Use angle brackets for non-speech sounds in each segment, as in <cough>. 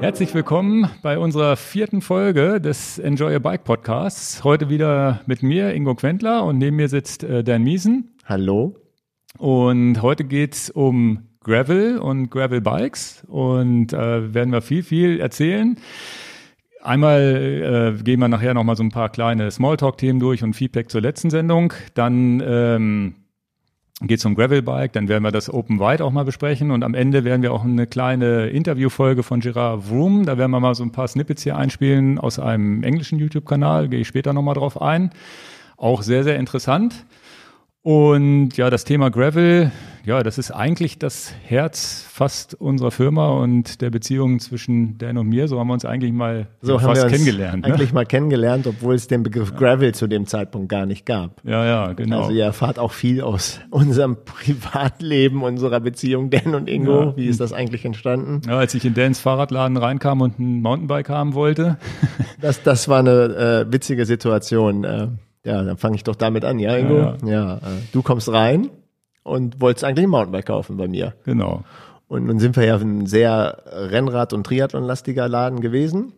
Herzlich willkommen bei unserer vierten Folge des Enjoy a Bike Podcasts. Heute wieder mit mir, Ingo Quentler, und neben mir sitzt äh, Dan Miesen. Hallo. Und heute geht's um Gravel und Gravel Bikes und äh, werden wir viel, viel erzählen. Einmal äh, gehen wir nachher nochmal so ein paar kleine Smalltalk-Themen durch und Feedback zur letzten Sendung. Dann ähm, geht es um Gravelbike, dann werden wir das Open Wide auch mal besprechen und am Ende werden wir auch eine kleine Interviewfolge von Gerard Vroom, da werden wir mal so ein paar Snippets hier einspielen aus einem englischen YouTube-Kanal, gehe ich später nochmal drauf ein. Auch sehr, sehr interessant. Und ja, das Thema Gravel, ja, das ist eigentlich das Herz fast unserer Firma und der Beziehung zwischen Dan und mir. So haben wir uns eigentlich mal so fast haben wir kennengelernt. Ne? Eigentlich mal kennengelernt, obwohl es den Begriff Gravel zu dem Zeitpunkt gar nicht gab. Ja, ja, genau. Also ihr erfahrt auch viel aus unserem <laughs> Privatleben, unserer Beziehung, Dan und Ingo. Ja. Wie ist das eigentlich entstanden? Ja, als ich in Dans Fahrradladen reinkam und ein Mountainbike haben wollte. <laughs> Das, das war eine äh, witzige Situation. Äh, ja, dann fange ich doch damit an, ja, Ingo? Ja, ja. ja äh, du kommst rein und wolltest eigentlich ein Mountainbike kaufen bei mir. Genau. Und nun sind wir ja ein sehr Rennrad- und Triathlon-lastiger Laden gewesen.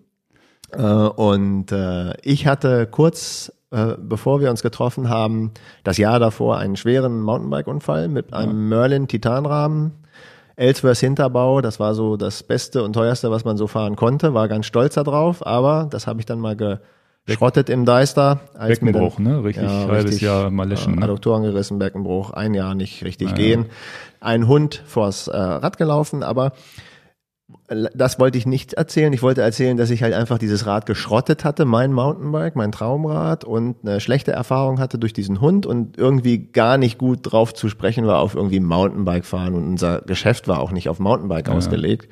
Äh, und äh, ich hatte kurz, äh, bevor wir uns getroffen haben, das Jahr davor einen schweren Mountainbike-Unfall mit einem Merlin Titanrahmen. Ellsworth Hinterbau, das war so das Beste und teuerste, was man so fahren konnte, war ganz stolz darauf, aber das habe ich dann mal Schrottet im Deister. Beckenbruch, dann, ne? Richtig, ja, halbes richtig, Jahr mal löschen. Ne? Adduktoren gerissen, Beckenbruch, ein Jahr nicht richtig ja, gehen. Ein Hund vors äh, Rad gelaufen, aber das wollte ich nicht erzählen. Ich wollte erzählen, dass ich halt einfach dieses Rad geschrottet hatte, mein Mountainbike, mein Traumrad und eine schlechte Erfahrung hatte durch diesen Hund und irgendwie gar nicht gut drauf zu sprechen war auf irgendwie Mountainbike fahren und unser Geschäft war auch nicht auf Mountainbike ja. ausgelegt.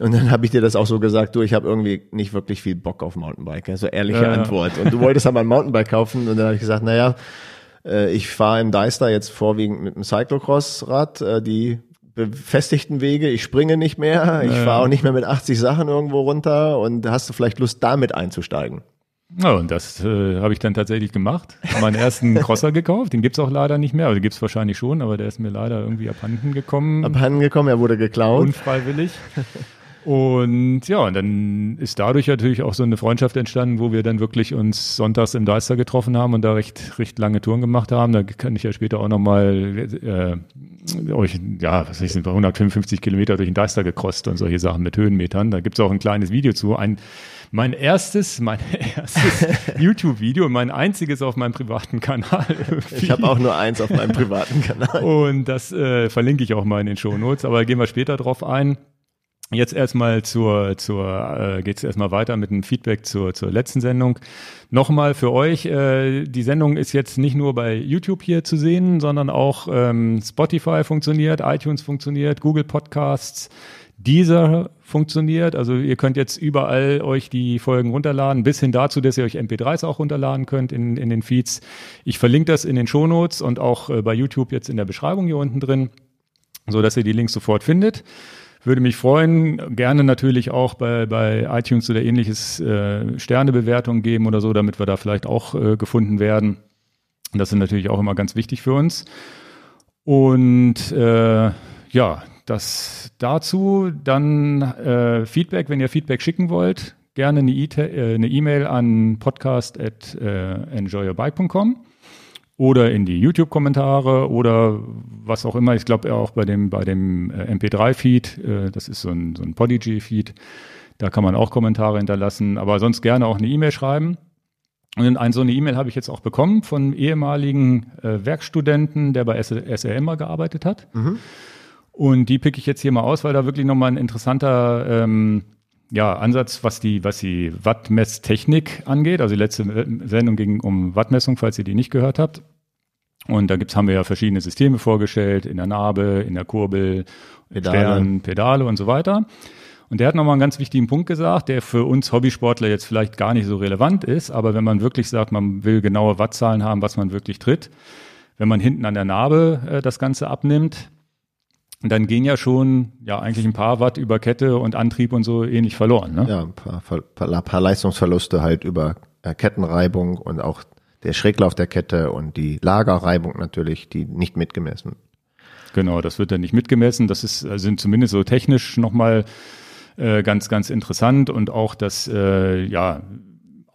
Und dann habe ich dir das auch so gesagt, du, ich habe irgendwie nicht wirklich viel Bock auf Mountainbike. Also ehrliche ja, Antwort. Und du wolltest aber ein Mountainbike kaufen und dann habe ich gesagt, naja, äh, ich fahre im Deister jetzt vorwiegend mit einem Cyclocross-Rad. Äh, die befestigten Wege, ich springe nicht mehr, ich fahre auch nicht mehr mit 80 Sachen irgendwo runter und hast du vielleicht Lust, damit einzusteigen? Ja, und das äh, habe ich dann tatsächlich gemacht. Meinen ersten <laughs> Crosser gekauft, den gibt's auch leider nicht mehr. Also gibt's wahrscheinlich schon, aber der ist mir leider irgendwie abhanden gekommen. Abhanden gekommen, er wurde geklaut. Unfreiwillig. Und ja, und dann ist dadurch natürlich auch so eine Freundschaft entstanden, wo wir dann wirklich uns sonntags im Deister getroffen haben und da recht, recht lange Touren gemacht haben. Da kann ich ja später auch nochmal äh, euch, ja, was ich, 155 Kilometer durch den Deister gekrost und solche Sachen mit Höhenmetern. Da gibt's auch ein kleines Video zu. Ein, mein erstes, mein <laughs> erstes <laughs> YouTube-Video mein einziges auf meinem privaten Kanal. Ich habe auch nur eins auf meinem privaten <laughs> Kanal. Und das äh, verlinke ich auch mal in den Show Notes, aber gehen wir später drauf ein. Jetzt erstmal zur, zur äh, geht es erstmal weiter mit einem Feedback zur, zur letzten Sendung. Nochmal für euch, äh, die Sendung ist jetzt nicht nur bei YouTube hier zu sehen, sondern auch ähm, Spotify funktioniert, iTunes funktioniert, Google Podcasts, Deezer funktioniert. Also ihr könnt jetzt überall euch die Folgen runterladen, bis hin dazu, dass ihr euch MP3s auch runterladen könnt in, in den Feeds. Ich verlinke das in den Shownotes und auch äh, bei YouTube jetzt in der Beschreibung hier unten drin, so dass ihr die Links sofort findet. Würde mich freuen, gerne natürlich auch bei, bei iTunes oder ähnliches äh, Sternebewertungen geben oder so, damit wir da vielleicht auch äh, gefunden werden. Das ist natürlich auch immer ganz wichtig für uns. Und äh, ja, das dazu. Dann äh, Feedback, wenn ihr Feedback schicken wollt, gerne eine äh, E-Mail an podcast at äh, enjoyyourbike.com oder in die YouTube-Kommentare oder was auch immer. Ich glaube auch bei dem, bei dem äh, MP3-Feed, äh, das ist so ein, so ein Podigy-Feed, da kann man auch Kommentare hinterlassen, aber sonst gerne auch eine E-Mail schreiben. Und ein, so eine E-Mail habe ich jetzt auch bekommen von ehemaligen äh, Werkstudenten, der bei SRM mal gearbeitet hat. Mhm. Und die picke ich jetzt hier mal aus, weil da wirklich nochmal ein interessanter ähm, ja, Ansatz, was die, was die Wattmesstechnik angeht. Also die letzte Sendung ging um Wattmessung, falls ihr die nicht gehört habt. Und da gibt's, haben wir ja verschiedene Systeme vorgestellt, in der Narbe, in der Kurbel, Pedale. Stern, Pedale und so weiter. Und der hat nochmal einen ganz wichtigen Punkt gesagt, der für uns Hobbysportler jetzt vielleicht gar nicht so relevant ist, aber wenn man wirklich sagt, man will genaue Wattzahlen haben, was man wirklich tritt, wenn man hinten an der Narbe äh, das Ganze abnimmt, dann gehen ja schon ja eigentlich ein paar Watt über Kette und Antrieb und so ähnlich verloren. Ne? Ja, ein paar, paar, paar Leistungsverluste halt über äh, Kettenreibung und auch der Schräglauf der Kette und die Lagerreibung natürlich, die nicht mitgemessen. Genau, das wird dann nicht mitgemessen. Das ist, sind zumindest so technisch nochmal äh, ganz, ganz interessant und auch das, äh, ja,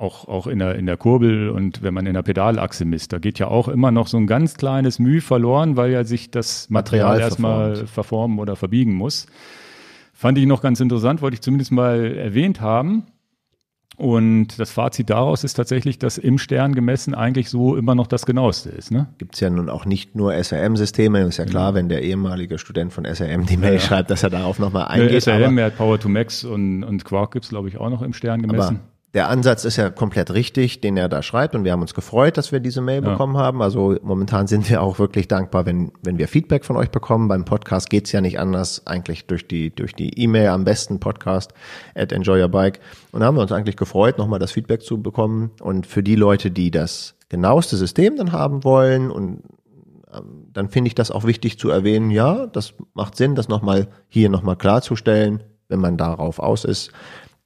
auch, auch in der, in der Kurbel und wenn man in der Pedalachse misst, da geht ja auch immer noch so ein ganz kleines Mühe verloren, weil ja sich das Material, Material erstmal verformen oder verbiegen muss. Fand ich noch ganz interessant, wollte ich zumindest mal erwähnt haben. Und das Fazit daraus ist tatsächlich, dass im Stern gemessen eigentlich so immer noch das genaueste ist. Ne? Gibt es ja nun auch nicht nur SRM-Systeme. Ist ja klar, ja. wenn der ehemalige Student von SRM die Mail ja, schreibt, dass er darauf nochmal eingeht. Ja, SRM, er hat Power to Max und, und Quark gibt's glaube ich, auch noch im Stern gemessen. Aber der Ansatz ist ja komplett richtig, den er da schreibt und wir haben uns gefreut, dass wir diese Mail ja. bekommen haben. Also momentan sind wir auch wirklich dankbar, wenn, wenn wir Feedback von euch bekommen. Beim Podcast geht's ja nicht anders, eigentlich durch die durch die E-Mail am besten Podcast at Enjoy Your Bike. Und da haben wir uns eigentlich gefreut, nochmal das Feedback zu bekommen. Und für die Leute, die das genaueste System dann haben wollen und ähm, dann finde ich das auch wichtig zu erwähnen, ja, das macht Sinn, das nochmal hier nochmal klarzustellen, wenn man darauf aus ist.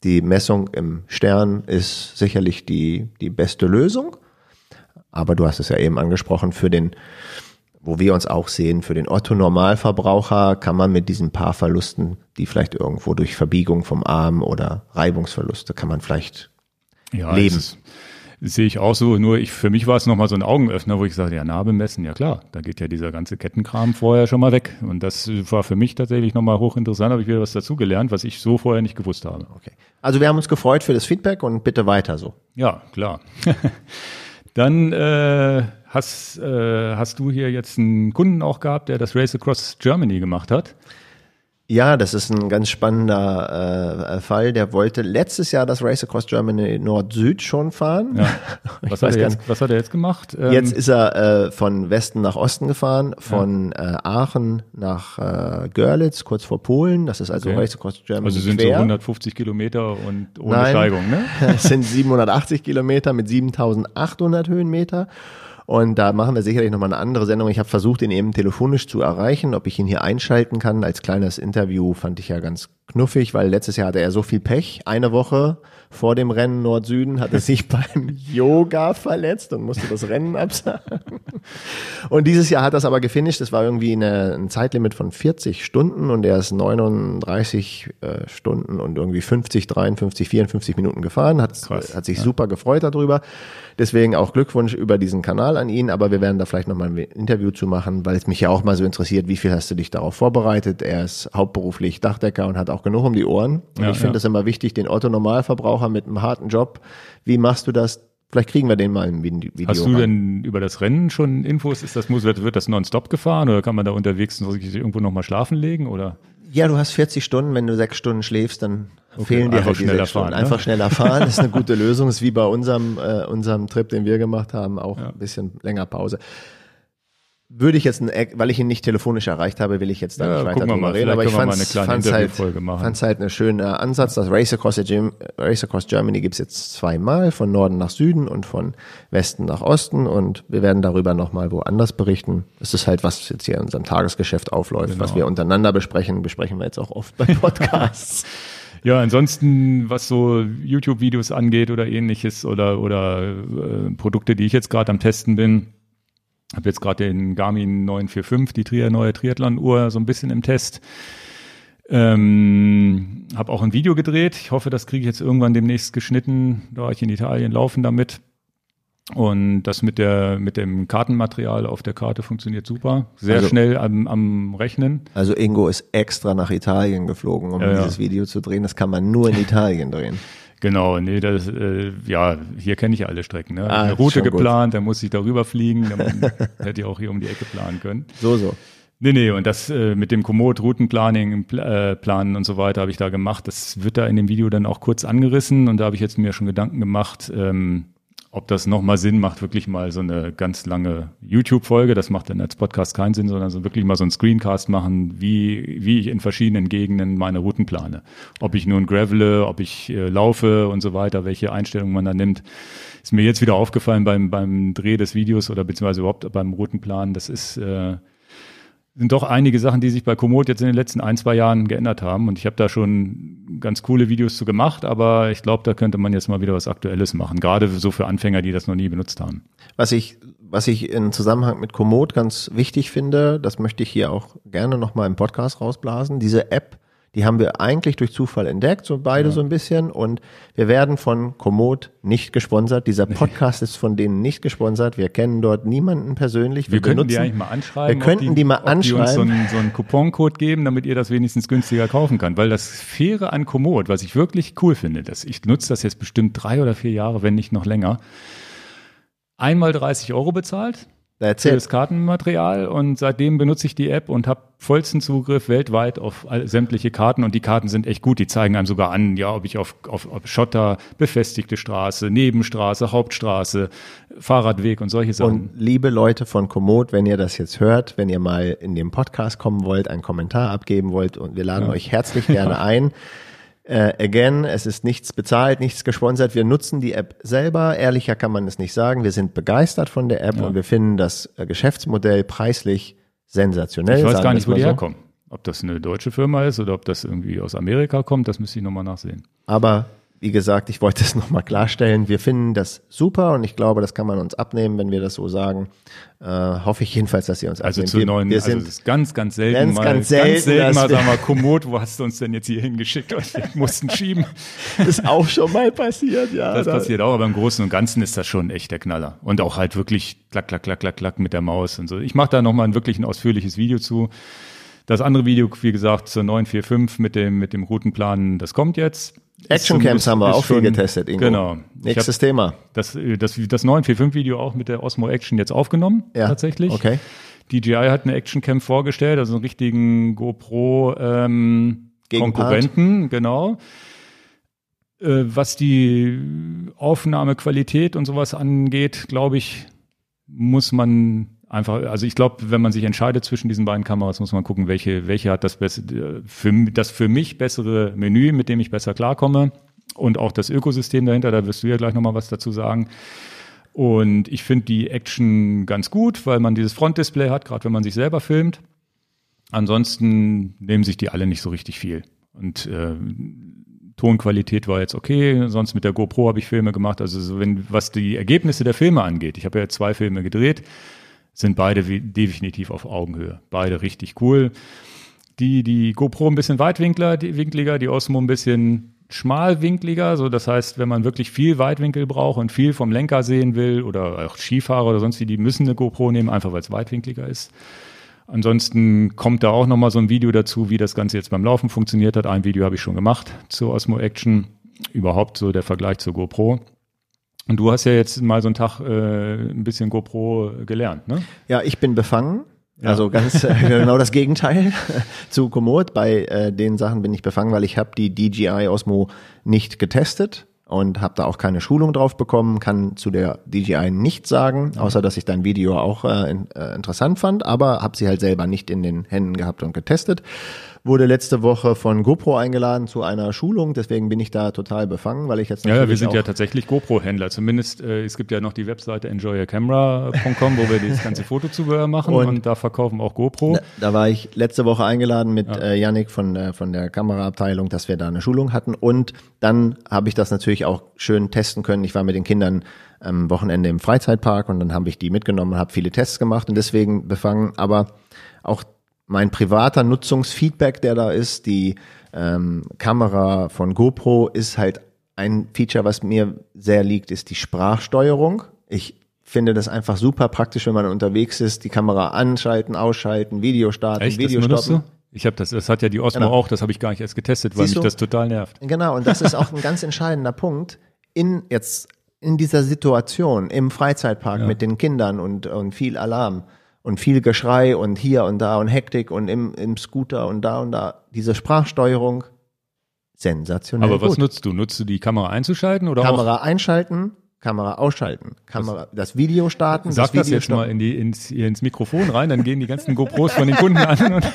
Die Messung im Stern ist sicherlich die, die beste Lösung. Aber du hast es ja eben angesprochen, für den, wo wir uns auch sehen, für den Otto-Normalverbraucher kann man mit diesen paar Verlusten, die vielleicht irgendwo durch Verbiegung vom Arm oder Reibungsverluste, kann man vielleicht ja, leben. Ist, das sehe ich auch so, nur ich, für mich war es nochmal so ein Augenöffner, wo ich sagte, ja, Narbe messen, ja klar, da geht ja dieser ganze Kettenkram vorher schon mal weg. Und das war für mich tatsächlich nochmal hochinteressant, habe ich wieder was dazugelernt, was ich so vorher nicht gewusst habe. Okay. Also wir haben uns gefreut für das Feedback und bitte weiter so. Ja, klar. <laughs> Dann äh, hast, äh, hast du hier jetzt einen Kunden auch gehabt, der das Race Across Germany gemacht hat. Ja, das ist ein ganz spannender äh, Fall. Der wollte letztes Jahr das Race Across Germany Nord-Süd schon fahren. Ja. <laughs> Was, hat er jetzt, was hat er jetzt gemacht? Ähm jetzt ist er äh, von Westen nach Osten gefahren, von ja. äh, Aachen nach äh, Görlitz, kurz vor Polen. Das ist also okay. Race Across Germany. Also sind quer. so 150 Kilometer und ohne Nein, Steigung, ne? <laughs> es sind 780 Kilometer mit 7800 Höhenmeter. Und da machen wir sicherlich nochmal eine andere Sendung. Ich habe versucht, ihn eben telefonisch zu erreichen. Ob ich ihn hier einschalten kann als kleines Interview, fand ich ja ganz knuffig, weil letztes Jahr hatte er so viel Pech. Eine Woche vor dem Rennen Nord-Süden hat er sich <laughs> beim Yoga verletzt und musste das Rennen absagen. Und dieses Jahr hat er es aber gefinisht. Das war irgendwie eine, ein Zeitlimit von 40 Stunden und er ist 39 äh, Stunden und irgendwie 50, 53, 54 Minuten gefahren. Hat, Krass, hat sich ja. super gefreut darüber. Deswegen auch Glückwunsch über diesen Kanal an ihn, aber wir werden da vielleicht nochmal ein Interview zu machen, weil es mich ja auch mal so interessiert, wie viel hast du dich darauf vorbereitet? Er ist hauptberuflich Dachdecker und hat auch genug um die Ohren. Und ja, ich finde ja. das immer wichtig, den Otto-Normalverbraucher mit einem harten Job. Wie machst du das? Vielleicht kriegen wir den mal im Video. Hast du denn über das Rennen schon Infos? Ist das, wird das nonstop gefahren oder kann man da unterwegs irgendwo nochmal schlafen legen oder? Ja, du hast 40 Stunden, wenn du sechs Stunden schläfst, dann okay, fehlen dir halt die sechs Stunden. Fahren, ne? Einfach schneller fahren, ist eine gute <laughs> Lösung. Ist wie bei unserem, äh, unserem Trip, den wir gemacht haben, auch ja. ein bisschen länger Pause würde ich jetzt, weil ich ihn nicht telefonisch erreicht habe, will ich jetzt da ja, nicht weiter drüber reden. Aber ich fand es halt, halt einen schönen Ansatz. Das Race Across, Race Across Germany gibt's jetzt zweimal, von Norden nach Süden und von Westen nach Osten. Und wir werden darüber nochmal woanders berichten. Es ist halt, was jetzt hier in unserem Tagesgeschäft aufläuft, genau. was wir untereinander besprechen, besprechen wir jetzt auch oft bei <laughs> Podcasts. Ja, ansonsten, was so YouTube-Videos angeht oder ähnliches oder, oder äh, Produkte, die ich jetzt gerade am Testen bin, habe jetzt gerade den Garmin 945, die Trier, neue Triathlon-Uhr, so ein bisschen im Test. Ähm, habe auch ein Video gedreht. Ich hoffe, das kriege ich jetzt irgendwann demnächst geschnitten, da ich in Italien laufen damit. Und das mit der mit dem Kartenmaterial auf der Karte funktioniert super. Sehr also, schnell am, am Rechnen. Also Ingo ist extra nach Italien geflogen, um ja, dieses. Video zu drehen. Das kann man nur in Italien drehen. <laughs> Genau, nee, das, äh, ja, hier kenne ich alle Strecken. Ne? Ah, Eine Route geplant, da muss ich darüber fliegen, dann <laughs> hätte ich auch hier um die Ecke planen können. So, so. Nee, nee, und das äh, mit dem Komoot, Routenplanning, äh, Planen und so weiter habe ich da gemacht. Das wird da in dem Video dann auch kurz angerissen und da habe ich jetzt mir schon Gedanken gemacht, ähm, ob das nochmal Sinn macht, wirklich mal so eine ganz lange YouTube-Folge, das macht dann als Podcast keinen Sinn, sondern so wirklich mal so einen Screencast machen, wie, wie ich in verschiedenen Gegenden meine Routen plane. Ob ich nun gravele, ob ich äh, laufe und so weiter, welche Einstellungen man da nimmt. Ist mir jetzt wieder aufgefallen beim, beim Dreh des Videos oder beziehungsweise überhaupt beim Routenplan. Das ist, äh, sind doch einige Sachen, die sich bei Komoot jetzt in den letzten ein, zwei Jahren geändert haben. Und ich habe da schon ganz coole Videos zu gemacht, aber ich glaube, da könnte man jetzt mal wieder was Aktuelles machen. Gerade so für Anfänger, die das noch nie benutzt haben. Was ich, was ich in Zusammenhang mit Komoot ganz wichtig finde, das möchte ich hier auch gerne nochmal im Podcast rausblasen. Diese App Die haben wir eigentlich durch Zufall entdeckt, so beide ja. so ein bisschen. Und wir werden von Komoot nicht gesponsert. Dieser Podcast ist von denen nicht gesponsert. Wir kennen dort niemanden persönlich. Wir, wir könnten die eigentlich mal anschreiben. Wir könnten die, die, mal anschreiben. Die uns so einen, so einen Couponcode geben, damit ihr das wenigstens günstiger kaufen könnt. Weil das Faire an Komoot, was ich wirklich cool finde, dass ich nutze das jetzt bestimmt drei oder vier Jahre, wenn nicht noch länger, einmal 30 Euro bezahlt That's für it. das Kartenmaterial und seitdem benutze ich die App und habe vollsten Zugriff weltweit auf all, sämtliche Karten und die Karten sind echt gut. Die zeigen einem sogar an, ja, ob ich auf, auf, auf Schotter, befestigte Straße, Nebenstraße, Hauptstraße, Fahrradweg und solche Sachen. Und liebe Leute von Komoot, wenn ihr das jetzt hört, wenn ihr mal in den Podcast kommen wollt, einen Kommentar abgeben wollt und wir laden ja. euch herzlich gerne <laughs> ein. Äh, again, es ist nichts bezahlt, nichts gesponsert. Wir nutzen die App selber. Ehrlicher kann man es nicht sagen. Wir sind begeistert von der App ja. und wir finden das äh, Geschäftsmodell preislich sensationell. Ich weiß gar nicht, wo die so. herkommen. Ob das eine deutsche Firma ist oder ob das irgendwie aus Amerika kommt, das müsste ich nochmal nachsehen. Aber wie gesagt, ich wollte es <laughs> nochmal klarstellen. Wir finden das super und ich glaube, das kann man uns abnehmen, wenn wir das so sagen. Äh, hoffe ich jedenfalls, dass ihr uns also abnehmen. Also zu neuen, wir sind also ist ganz, ganz selten ganz, mal, ganz selten, ganz selten mal, sag mal, Komoot, wo hast du uns denn jetzt hier hingeschickt? Wir mussten schieben. Das <laughs> ist auch schon mal passiert, ja. Das passiert auch, aber im Großen und Ganzen ist das schon echt der Knaller. Und auch halt wirklich klack, klack, klack, klack, klack mit der Maus und so. Ich mache da nochmal wirklich ein ausführliches Video zu. Das andere Video, wie gesagt, zur 945 mit dem, mit dem Routenplan, das kommt jetzt. Actioncams haben wir auch viel getestet. Ingo. Genau. Nächstes Thema. Das, das, das 945-Video auch mit der Osmo Action jetzt aufgenommen, ja. tatsächlich. Okay. DJI hat eine Actioncam vorgestellt, also einen richtigen GoPro ähm, Konkurrenten, genau. Äh, was die Aufnahmequalität und sowas angeht, glaube ich, muss man einfach, also ich glaube, wenn man sich entscheidet zwischen diesen beiden Kameras, muss man gucken, welche, welche hat das bessere, für, das für mich bessere Menü, mit dem ich besser klarkomme und auch das Ökosystem dahinter, da wirst du ja gleich nochmal was dazu sagen. Und ich finde die Action ganz gut, weil man dieses Frontdisplay hat, gerade wenn man sich selber filmt. Ansonsten nehmen sich die alle nicht so richtig viel. Und äh, Tonqualität war jetzt okay, sonst mit der GoPro habe ich Filme gemacht. Also so wenn, was die Ergebnisse der Filme angeht, ich habe ja zwei Filme gedreht, sind beide definitiv auf Augenhöhe. Beide richtig cool. Die, die GoPro ein bisschen weitwinkler, die winkliger, die Osmo ein bisschen schmalwinkliger. So, das heißt, wenn man wirklich viel Weitwinkel braucht und viel vom Lenker sehen will oder auch Skifahrer oder sonst wie, die müssen eine GoPro nehmen, einfach weil es weitwinkliger ist. Ansonsten kommt da auch nochmal so ein Video dazu, wie das Ganze jetzt beim Laufen funktioniert hat. Ein Video habe ich schon gemacht zur Osmo Action. Überhaupt so der Vergleich zur GoPro. Und du hast ja jetzt mal so einen Tag äh, ein bisschen GoPro gelernt, ne? Ja, ich bin befangen. Ja. Also ganz äh, <laughs> genau das Gegenteil <laughs> zu Komoot. Bei äh, den Sachen bin ich befangen, weil ich habe die DJI Osmo nicht getestet und habe da auch keine Schulung drauf bekommen, kann zu der DJI nichts sagen, außer dass ich dein Video auch äh, in, äh, interessant fand, aber habe sie halt selber nicht in den Händen gehabt und getestet wurde letzte Woche von GoPro eingeladen zu einer Schulung, deswegen bin ich da total befangen, weil ich jetzt Ja, wir sind ja tatsächlich GoPro-Händler. Zumindest, äh, es gibt ja noch die Webseite enjoyacamera.com, wo wir das ganze Fotozubehör machen und, und, da verkaufen auch GoPro. Da, da, war ich letzte Woche eingeladen mit ja. äh, Yannick von, äh, von der Kameraabteilung, dass wir da eine Schulung hatten und dann habe ich das natürlich auch schön testen können. Ich war mit den Kindern am Wochenende im Freizeitpark und dann habe ich die mitgenommen, habe viele Tests gemacht und deswegen befangen, aber auch mein privater Nutzungsfeedback, der da ist, die ähm, Kamera von GoPro ist halt ein Feature, was mir sehr liegt, ist die Sprachsteuerung. Ich finde das einfach super praktisch, wenn man unterwegs ist, die Kamera anschalten, ausschalten, Video starten, Echt? Video das stoppen. Ich habe das, das hat ja die Osmo genau. auch, das habe ich gar nicht erst getestet, weil Siehst mich du? das total nervt. Genau, und das ist auch ein ganz entscheidender Punkt. In jetzt in dieser Situation im Freizeitpark ja. mit den Kindern und, und viel Alarm und viel Geschrei und hier und da und Hektik und im, im Scooter und da und da. Diese Sprachsteuerung, sensationell. Aber was gut. nutzt du? Nutzt du die Kamera einzuschalten oder Kamera einschalten, Kamera ausschalten, Kamera, das, das Video starten. Sag das, Video das jetzt stoppen. mal in die, ins, ins Mikrofon rein, dann gehen die ganzen GoPros von den Kunden an. Und,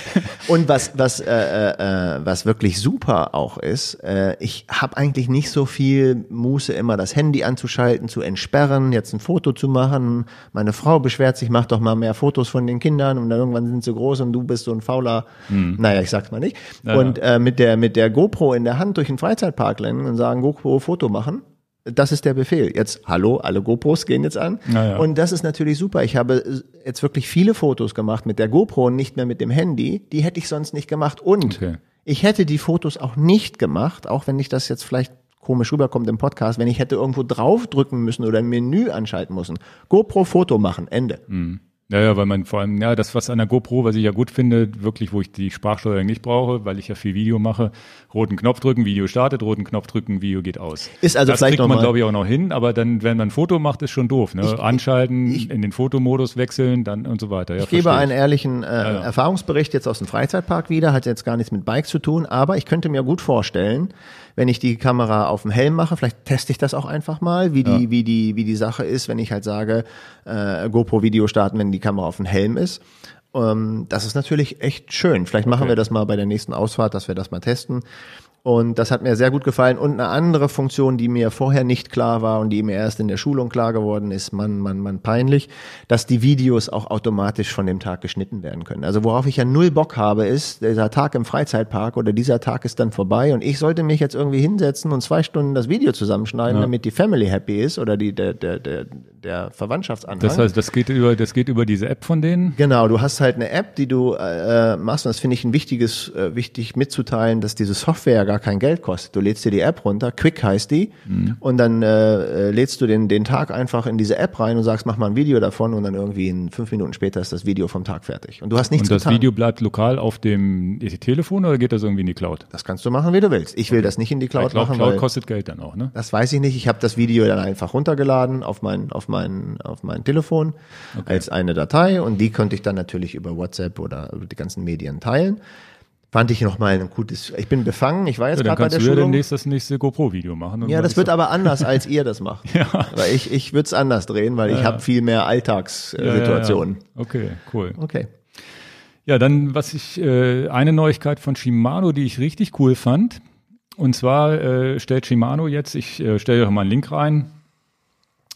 <laughs> und was, was, äh, äh, was wirklich super auch ist, äh, ich habe eigentlich nicht so viel Muße, immer das Handy anzuschalten, zu entsperren, jetzt ein Foto zu machen. Meine Frau beschwert sich, mach doch mal mehr Fotos von den Kindern und dann irgendwann sind sie groß und du bist so ein fauler, hm. naja, ich sag's mal nicht. Ja, und äh, mit der mit der GoPro in der Hand durch den Freizeitpark rennen und sagen, GoPro Foto machen das ist der Befehl. Jetzt, hallo, alle GoPros gehen jetzt an. Naja. Und das ist natürlich super. Ich habe jetzt wirklich viele Fotos gemacht mit der GoPro und nicht mehr mit dem Handy. Die hätte ich sonst nicht gemacht. Und okay. Ich hätte die Fotos auch nicht gemacht, auch wenn ich das jetzt vielleicht komisch rüberkommt im Podcast, wenn ich hätte irgendwo draufdrücken müssen oder ein Menü anschalten müssen. GoPro Foto machen, Ende. Mhm. Ja, ja, weil man vor allem, ja, das, was an der GoPro, was ich ja gut finde, wirklich, wo ich die Sprachsteuerung nicht brauche, weil ich ja viel Video mache, roten Knopf drücken, Video startet, roten Knopf drücken, Video geht aus. Ist also das vielleicht kriegt man, glaube ich, auch noch hin, aber dann, wenn man ein Foto macht, ist schon doof, ne? Ich- Anschalten, ich- in den Fotomodus wechseln, dann und so weiter. Ja, Ich gebe einen ehrlichen äh, ja. Erfahrungsbericht jetzt aus dem Freizeitpark wieder, hat jetzt gar nichts mit Bikes zu tun, aber ich könnte mir gut vorstellen, wenn ich die Kamera auf dem Helm mache, vielleicht teste ich das auch einfach mal, wie die, wie die, wie die Sache ist, wenn ich halt sage, äh, GoPro-Video starten, wenn die Kamera auf dem Helm ist. Ähm, das ist natürlich echt schön. Vielleicht machen wir das mal bei der nächsten Ausfahrt, dass wir das mal testen. Und das hat mir sehr gut gefallen. Und eine andere Funktion, die mir vorher nicht klar war und die mir erst in der Schulung klar geworden ist, man, man, man peinlich, dass die Videos auch automatisch von dem Tag geschnitten werden können. Also worauf ich ja null Bock habe, ist, dieser Tag im Freizeitpark oder dieser Tag ist dann vorbei und ich sollte mich jetzt irgendwie hinsetzen und zwei Stunden das Video zusammenschneiden, damit die Family happy ist oder die, der, der, der, der Verwandtschaftsanhang. Das heißt, das geht über, das geht über diese App von denen. Genau, du hast halt eine App, die du äh, machst und das finde ich ein wichtiges, äh, wichtig mitzuteilen, dass diese Software gar kein Geld kostet. Du lädst dir die App runter, Quick heißt die, und dann äh, lädst du den, den Tag einfach in diese App rein und sagst, mach mal ein Video davon und dann irgendwie in fünf Minuten später ist das Video vom Tag fertig. Und du hast nichts Und das getan. Video bleibt lokal auf dem Telefon oder geht das irgendwie in die Cloud? das kannst du machen, wie du willst. Ich will das nicht in die Cloud, Cloud, machen, Cloud weil kostet Geld dann auch, ne? das weiß ich nicht. Ich habe das Video dann einfach runtergeladen auf mein, auf mein, auf mein Telefon als eine Datei und die konnte ich dann natürlich über WhatsApp oder über die ganzen Medien teilen. Fand ich noch mal ein gutes. Ich bin befangen. Ich war jetzt Ja, gerade bei der du ja Schulung. demnächst das nächste GoPro-Video machen. ja, das wird aber anders, als ihr das macht. <laughs> Ja. Weil ich, ich würde es anders drehen, weil ich habe viel mehr Ja, ja, Alltagssituationen. ja. Okay, cool. Okay. Ja, dann was ich äh, eine Neuigkeit von Shimano, die ich richtig cool fand. Und zwar äh, stellt Shimano jetzt, ich äh, stelle euch mal einen Link rein,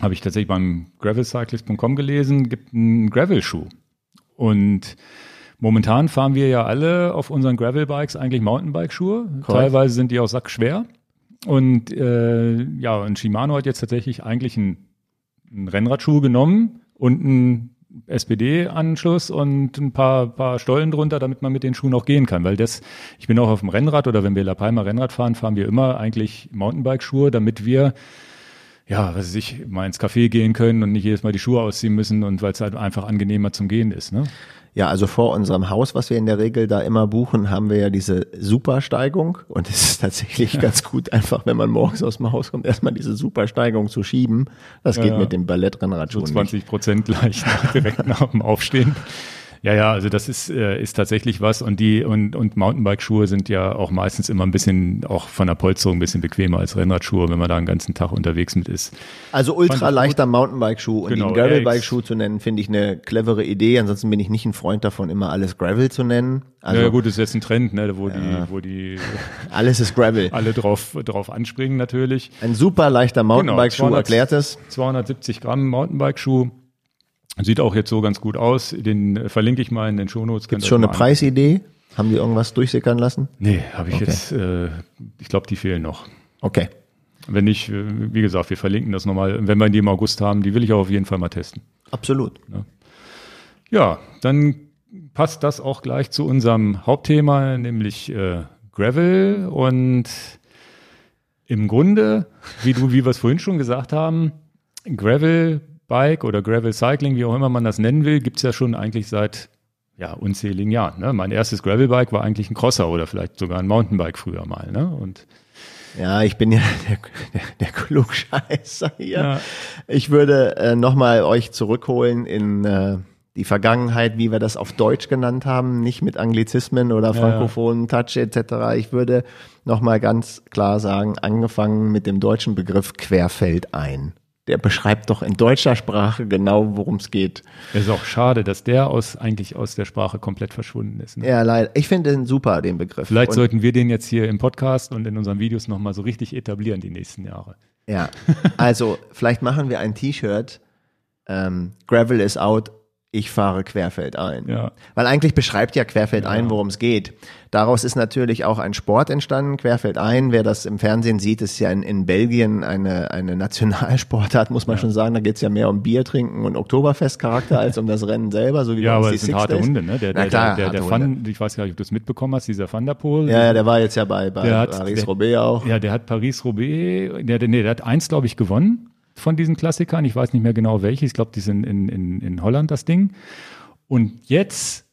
habe ich tatsächlich beim gravelcyclist.com gelesen, gibt einen Gravel-Schuh. Und momentan fahren wir ja alle auf unseren Gravel-Bikes eigentlich Mountainbike-Schuhe. Teilweise sind die auch sackschwer. Und äh, ja, und Shimano hat jetzt tatsächlich eigentlich einen, einen Rennradschuh genommen und einen SPD-Anschluss und ein paar, paar Stollen drunter, damit man mit den Schuhen auch gehen kann. Weil das, ich bin auch auf dem Rennrad oder wenn wir La Palma Rennrad fahren, fahren wir immer eigentlich Mountainbike-Schuhe, damit wir ja, was weiß ich, mal ins Café gehen können und nicht jedes Mal die Schuhe ausziehen müssen und weil es halt einfach angenehmer zum Gehen ist. Ne? Ja, also vor unserem Haus, was wir in der Regel da immer buchen, haben wir ja diese Supersteigung. Und es ist tatsächlich ganz gut, einfach, wenn man morgens aus dem Haus kommt, erstmal diese Supersteigung zu schieben. Das geht ja. mit dem So Ballettrennradschuh nicht. 20 Prozent gleich nach, <laughs> direkt nach dem Aufstehen. Ja, ja, also das ist, äh, ist tatsächlich was und die und, und Mountainbike-Schuhe sind ja auch meistens immer ein bisschen, auch von der Polsterung ein bisschen bequemer als Rennradschuhe, wenn man da einen ganzen Tag unterwegs mit ist. Also ultra leichter Mountainbike-Schuh und Genau, ihn Gravelbike-Schuh zu nennen, finde ich eine clevere Idee. Ansonsten bin ich nicht ein Freund davon, immer alles Gravel zu nennen. Also ja, gut, ist jetzt ein Trend, ne, wo die, wo die <laughs> alles ist Gravel. alle drauf, drauf anspringen natürlich. Ein super leichter Mountainbike-Schuh 200 erklärt es. 270 Gramm Mountainbike-Schuh. Sieht auch jetzt so ganz gut aus. Den äh, verlinke ich mal in den Shownotes. Gibt's schon eine Preisidee? Haben die irgendwas durchsickern lassen? Nee, habe ich Okay. jetzt, äh, ich glaube, die fehlen noch. Okay. Wenn nicht, äh, wie gesagt, wir verlinken das nochmal. Wenn wir die im August haben, die will ich auch auf jeden Fall mal testen. Absolut. Ja, dann passt das auch gleich zu unserem Hauptthema, nämlich äh, Gravel. Und im Grunde, wie du, wie wir es vorhin schon gesagt haben, Gravel Bike oder Gravel Cycling, wie auch immer man das nennen will, gibt's ja schon eigentlich seit ja, unzähligen Jahren. Ne? Mein erstes Gravelbike war eigentlich ein Crosser oder vielleicht sogar ein Mountainbike früher mal. Ne? Und Ja, ich bin ja <laughs> der, der, der Klugscheißer hier. Ja. Ich würde äh, nochmal euch zurückholen in äh, die Vergangenheit, wie wir das auf Deutsch genannt haben, nicht mit Anglizismen oder frankophonen Touch etc. Ich würde nochmal ganz klar sagen, angefangen mit dem deutschen Begriff Querfeldein. Der beschreibt doch in deutscher Sprache genau, worum es geht. es ist auch schade, dass der aus eigentlich aus der Sprache komplett verschwunden ist. Ne? Ja, leider. Ich finde den super, den Begriff. Vielleicht Und- sollten wir den jetzt hier im Podcast und in unseren Videos nochmal so richtig etablieren die nächsten Jahre. Ja, also vielleicht machen wir ein T-Shirt. Ähm, Gravel is out, ich fahre querfeldein. Ja. Weil eigentlich beschreibt ja querfeldein, worum es geht. Daraus ist natürlich auch ein Sport entstanden, querfeldein. Wer das im Fernsehen sieht, ist ja in, in Belgien eine, eine Nationalsportart, muss man schon sagen. Da geht's ja mehr um Bier trinken und Oktoberfestcharakter als um das Rennen selber, so wie Ja, aber es sind Six harte Days. Hunde, ne? Der, der, klar, der, der, der. Van, ich weiß gar nicht, ob du es mitbekommen hast, dieser Van der Poel. Ja, ja, der war jetzt ja bei, bei Paris-Roubaix auch. Ja, der hat Paris-Roubaix, der, nee, der hat eins, glaube ich, gewonnen von diesen Klassikern. Ich weiß nicht mehr genau welche. Ich glaube, die sind in, in, in Holland, das Ding. Und jetzt,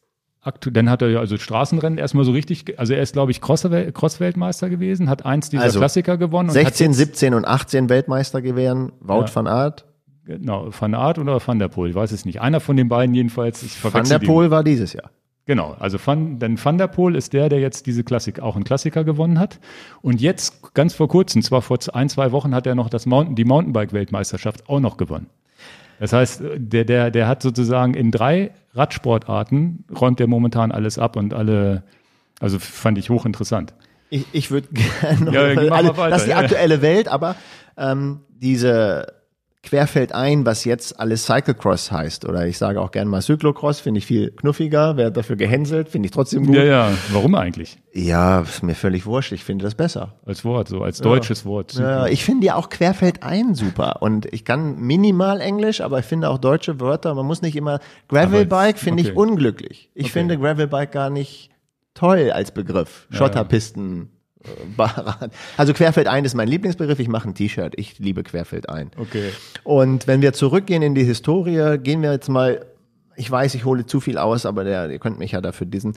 dann hat er ja also Straßenrennen erstmal so richtig, also er ist, glaube ich, Cross- Cross-Weltmeister gewesen, hat eins dieser Also, Klassiker gewonnen. und 16, hat 17 und 18 Weltmeister gewesen. Wout Ja. van Aert. genau, Van Aert oder Van der Poel, ich weiß es nicht. Einer von den beiden jedenfalls. Ich Van der. Poel war dieses Jahr. Genau, also Van, denn Van der Poel ist der, der jetzt diese Klassik, auch einen Klassiker gewonnen hat. Und jetzt, ganz vor kurzem, zwar vor ein, zwei Wochen, hat er noch das Mountain, die Mountainbike-Weltmeisterschaft auch noch gewonnen. Das heißt, der, der, der hat sozusagen in drei Radsportarten räumt er momentan alles ab und alle, also fand ich hochinteressant. Ich, ich würde gerne noch, Ja, alle, das ist die aktuelle Welt, aber ähm, diese Querfeldein, was jetzt alles Cyclecross heißt, oder ich sage auch gerne mal Cyclocross, finde ich viel knuffiger, wer dafür gehänselt, finde ich trotzdem gut. Ja, ja, warum eigentlich? Ja, ist mir völlig wurscht, ich finde das besser. Als Wort, so als deutsches Wort. Ja, ich finde ja auch Querfeldein super und ich kann minimal Englisch, aber ich finde auch deutsche Wörter, man muss nicht immer, Gravelbike finde ich okay. unglücklich. Ich Okay. finde Gravelbike gar nicht toll als Begriff. Schotterpisten, äh, Barrad. Also Querfeldein ist mein Lieblingsbegriff, ich mache ein T-Shirt, ich liebe Querfeldein. Okay. Und wenn wir zurückgehen in die Historie, gehen wir jetzt mal, ich weiß, ich hole zu viel aus, aber der, ihr könnt mich ja dafür diesen.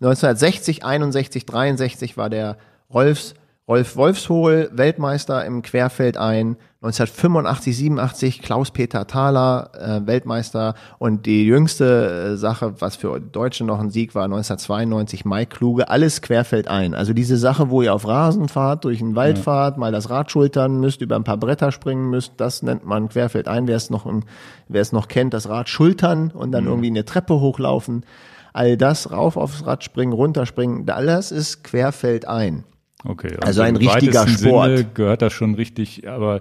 1960, 61, 63 war der Rolfs, Rolf Wolfshohl Weltmeister im Querfeldein. 1985, 87 Klaus-Peter Thaler äh, Weltmeister. Und die jüngste äh, Sache, was für Deutsche noch ein Sieg war, 1992 Mike Kluge. Alles Querfeldein. Also diese Sache, wo ihr auf Rasen fahrt, durch den Wald fahrt, mal das Rad schultern müsst, über ein paar Bretter springen müsst, das nennt man Querfeldein. Wer es noch, wer es noch kennt, das Rad schultern und dann irgendwie eine Treppe hochlaufen. All das, rauf aufs Rad springen, runterspringen, alles ist Querfeldein. Okay. Also ein im richtiger Sport. Sinne gehört das schon richtig, aber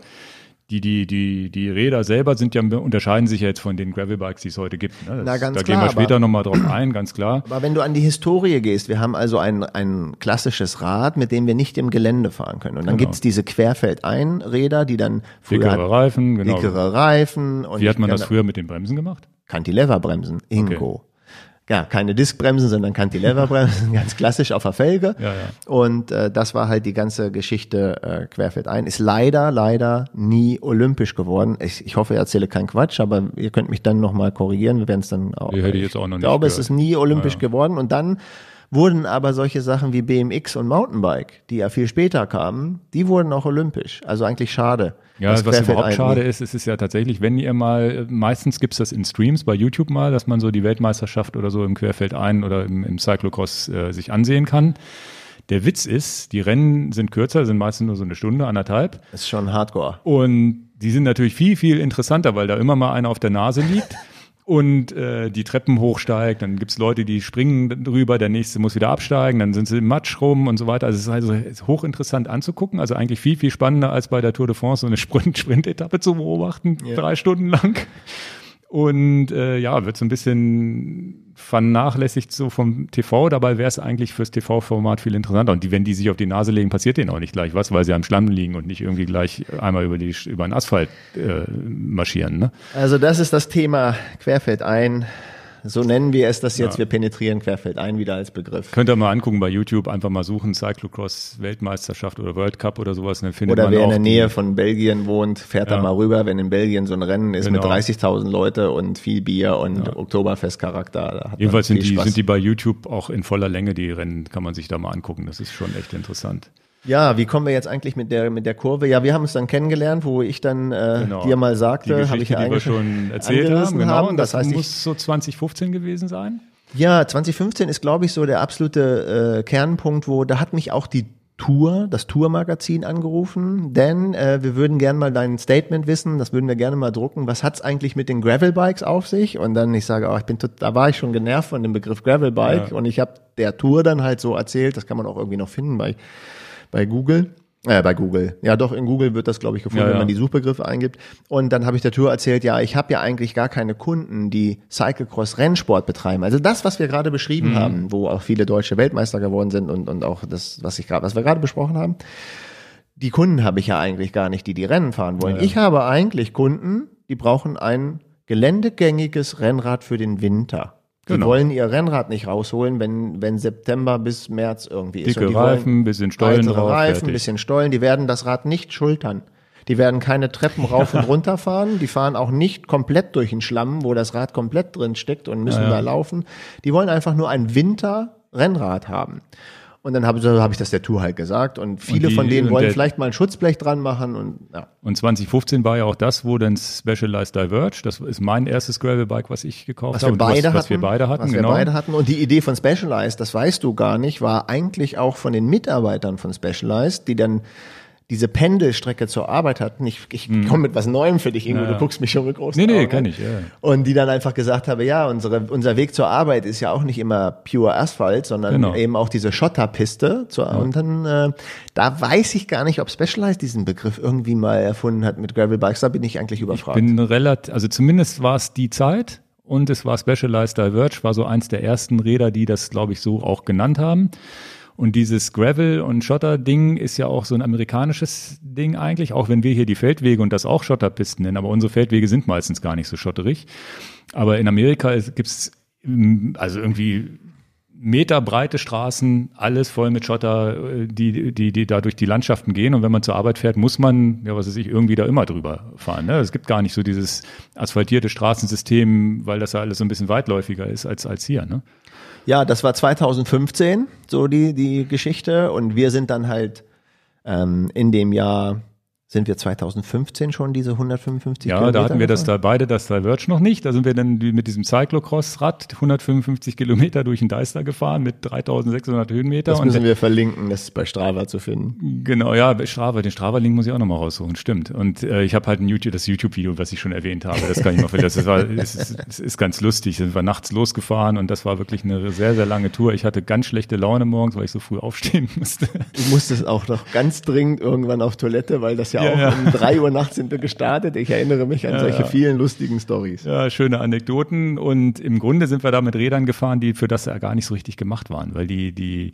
die, die, die, die Räder selber sind ja, unterscheiden sich ja jetzt von den Gravelbikes, die es heute gibt. Ne? Das, Na, ganz da klar, gehen wir später nochmal drauf ein, ganz klar. Aber wenn du an die Historie gehst, wir haben also ein, ein klassisches Rad, mit dem wir nicht im Gelände fahren können. Und dann Genau. gibt's diese Querfeldein-Räder, die dann früher Dickere Reifen, genau. dickere Reifen und Wie hat man das früher mit den Bremsen gemacht? Cantileverbremsen, Ingo. Ja, keine Diskbremsen, sondern Cantileverbremsen, <laughs> ganz klassisch auf der Felge. Ja, ja. Und äh, das war halt die ganze Geschichte äh, querfeldein. Ist leider, leider nie olympisch geworden. Ich, ich hoffe, ich erzähle keinen Quatsch, aber ihr könnt mich dann nochmal korrigieren. Wir werden es dann auch. Die hätte ich jetzt auch noch ich nicht glaube, es gehört. ist nie olympisch geworden. Und dann wurden aber solche Sachen wie BMX und Mountainbike, die ja viel später kamen, die wurden auch olympisch. Also eigentlich schade. Ja, was Querfeldein überhaupt schade ist, ist es ja tatsächlich, wenn ihr mal, meistens gibt's das in Streams bei YouTube mal, dass man so die Weltmeisterschaft oder so im Querfeld ein oder im, im Cyclocross äh, sich ansehen kann. Der Witz ist, die Rennen sind kürzer, sind meistens nur so eine Stunde, anderthalb. Ist schon Hardcore. Und die sind natürlich viel, viel interessanter, weil da immer mal einer auf der Nase liegt <laughs> und äh, die Treppen hochsteigt. Dann gibt's Leute, die springen drüber, der nächste muss wieder absteigen, dann sind sie im Matsch rum und so weiter. Also es ist also ist hochinteressant anzugucken. Also eigentlich viel, viel spannender als bei der Tour de France so eine Sprint- <laughs> Sprint-Etappe zu beobachten, drei Stunden lang. Und äh, ja, wird so ein bisschen vernachlässigt so vom TV. Dabei wäre es eigentlich fürs TV-Format viel interessanter. Und die, wenn die sich auf die Nase legen, passiert denen auch nicht gleich was, weil sie am Schlamm liegen und nicht irgendwie gleich einmal über, die, über den Asphalt äh, marschieren. Ne? Also das ist das Thema Querfeldein. So nennen wir es das jetzt. Wir penetrieren Querfeldein wieder als Begriff. Könnt ihr mal angucken bei YouTube, einfach mal suchen, Cyclocross Weltmeisterschaft oder World Cup oder sowas. Dann findet Oder man wer in der Nähe von Belgien wohnt, fährt da Ja. mal rüber, wenn in Belgien so ein Rennen ist mit Genau. 30.000 Leute und viel Bier und Oktoberfestcharakter. Da hat man Jedenfalls sind die, Spaß. sind die bei YouTube auch in voller Länge, die Rennen, kann man sich da mal angucken. Das ist schon echt interessant. Ja, wie kommen wir jetzt eigentlich mit der mit der Kurve? Ja, wir haben uns dann kennengelernt, wo ich dann äh, Genau. dir mal sagte, habe ich ja die wir eigentlich schon erzählt haben, genau. haben. Das, Das heißt, ich- muss so 2015 gewesen sein. Ja, 2015 ist, glaube ich, so der absolute äh, Kernpunkt, wo da hat mich auch die Tour, das Tour-Magazin angerufen, denn äh, wir würden gerne mal dein Statement wissen, das würden wir gerne mal drucken. Was hat's eigentlich mit den Gravel-Bikes auf sich? Und dann ich sage, oh, ich bin tot, da war ich schon genervt von dem Begriff Gravel-Bike Ja. und ich habe der Tour dann halt so erzählt, das kann man auch irgendwie noch finden bei bei Google. Äh, bei Google. Ja, doch, in Google wird das, glaube ich, gefunden, Ja, ja. wenn man die Suchbegriffe eingibt. Und dann habe ich der Tour erzählt, ja, ich habe ja eigentlich gar keine Kunden, die Cyclecross-Rennsport betreiben. Also das, was wir gerade beschrieben Mhm. haben, wo auch viele deutsche Weltmeister geworden sind und, und auch das, was ich gerade, was wir gerade besprochen haben. Die Kunden habe ich ja eigentlich gar nicht, die die Rennen fahren wollen. Ja. Ich habe eigentlich Kunden, die brauchen ein geländegängiges Rennrad für den Winter. Die Genau. wollen ihr Rennrad nicht rausholen, wenn, wenn September bis März irgendwie ist. Dicke die wollen- Reifen, bisschen Stollen drauf, Reifen, fertig. bisschen Stollen, die werden das Rad nicht schultern. Die werden keine Treppen rauf und runter fahren, die fahren auch nicht komplett durch den Schlamm, wo das Rad komplett drin steckt und müssen Ja, ja. da laufen. Die wollen einfach nur ein Winter-Rennrad haben. Und dann habe so habe ich das der Tour halt gesagt und viele die- von denen und wollen vielleicht mal ein Schutzblech dran machen und ja. Und 2015 war ja auch das, wo dann Specialized Diverge, das ist mein erstes Gravelbike, was ich gekauft Was habe. wir und beide was, hatten. was wir beide hatten, was genau. wir beide hatten. Und die Idee von Specialized, das weißt du gar nicht, war eigentlich auch von den Mitarbeitern von Specialized, die dann diese Pendelstrecke zur Arbeit hatten. Ich, ich komme mit was Neuem für dich, Ingo. Mhm. Ja, ja. Du guckst mich schon mit großen Nee, nee, Augen kenn an. ich, ja. Und die dann einfach gesagt habe, ja, unsere, unser Weg zur Arbeit ist ja auch nicht immer pure Asphalt, sondern Genau. eben auch diese Schotterpiste. Zur, Und dann, äh, da weiß ich gar nicht, ob Specialized diesen Begriff irgendwie mal erfunden hat mit Gravelbikes. Da bin ich eigentlich überfragt. bin relativ, also zumindest war es die Zeit und es war Specialized Diverge, war so eins der ersten Räder, die das, glaube ich, so auch genannt haben. Und dieses Gravel- und Schotter-Ding ist ja auch so ein amerikanisches Ding eigentlich, auch wenn wir hier die Feldwege und das auch Schotterpisten nennen, aber unsere Feldwege sind meistens gar nicht so schotterig. Aber in Amerika ist- gibt's mm, also irgendwie meterbreite Straßen, alles voll mit Schotter, äh, die, die, die da durch die Landschaften gehen. Und wenn man zur Arbeit fährt, muss man, ja, was weiß ich, irgendwie da immer drüber fahren. Ne? Es gibt gar nicht so dieses asphaltierte Straßensystem, weil das ja alles so ein bisschen weitläufiger ist als, als hier. Ne? Ja, das war 2015, so die, die Geschichte. Und wir sind dann halt ähm, in dem Jahr, sind wir 2015 schon diese 155 Ja, Kilometer da hatten wir das da beide, das Diverge noch nicht. Da sind wir dann mit diesem Cyclocross-Rad 155 Kilometer durch den Deister gefahren mit 3600 Höhenmeter. Das Und müssen wir verlinken, das ist bei Strava zu finden. Genau, ja, Strava, den Strava-Link muss ich auch nochmal raussuchen, stimmt. Und äh, ich habe halt ein YouTube, das YouTube-Video, was ich schon erwähnt habe, das kann ich mal vergessen. Das war, es ist, ist ganz lustig. Sind wir nachts losgefahren und das war wirklich eine sehr, sehr lange Tour. Ich hatte ganz schlechte Laune morgens, weil ich so früh aufstehen <laughs> musste. Du musstest auch noch ganz dringend irgendwann auf Toilette, weil das ja, Ja, auch ja. um drei Uhr nachts sind wir gestartet. Ich erinnere mich an solche vielen lustigen Stories. Ja, schöne Anekdoten. Und im Grunde sind wir da mit Rädern gefahren, die für das ja gar nicht so richtig gemacht waren, weil die, die,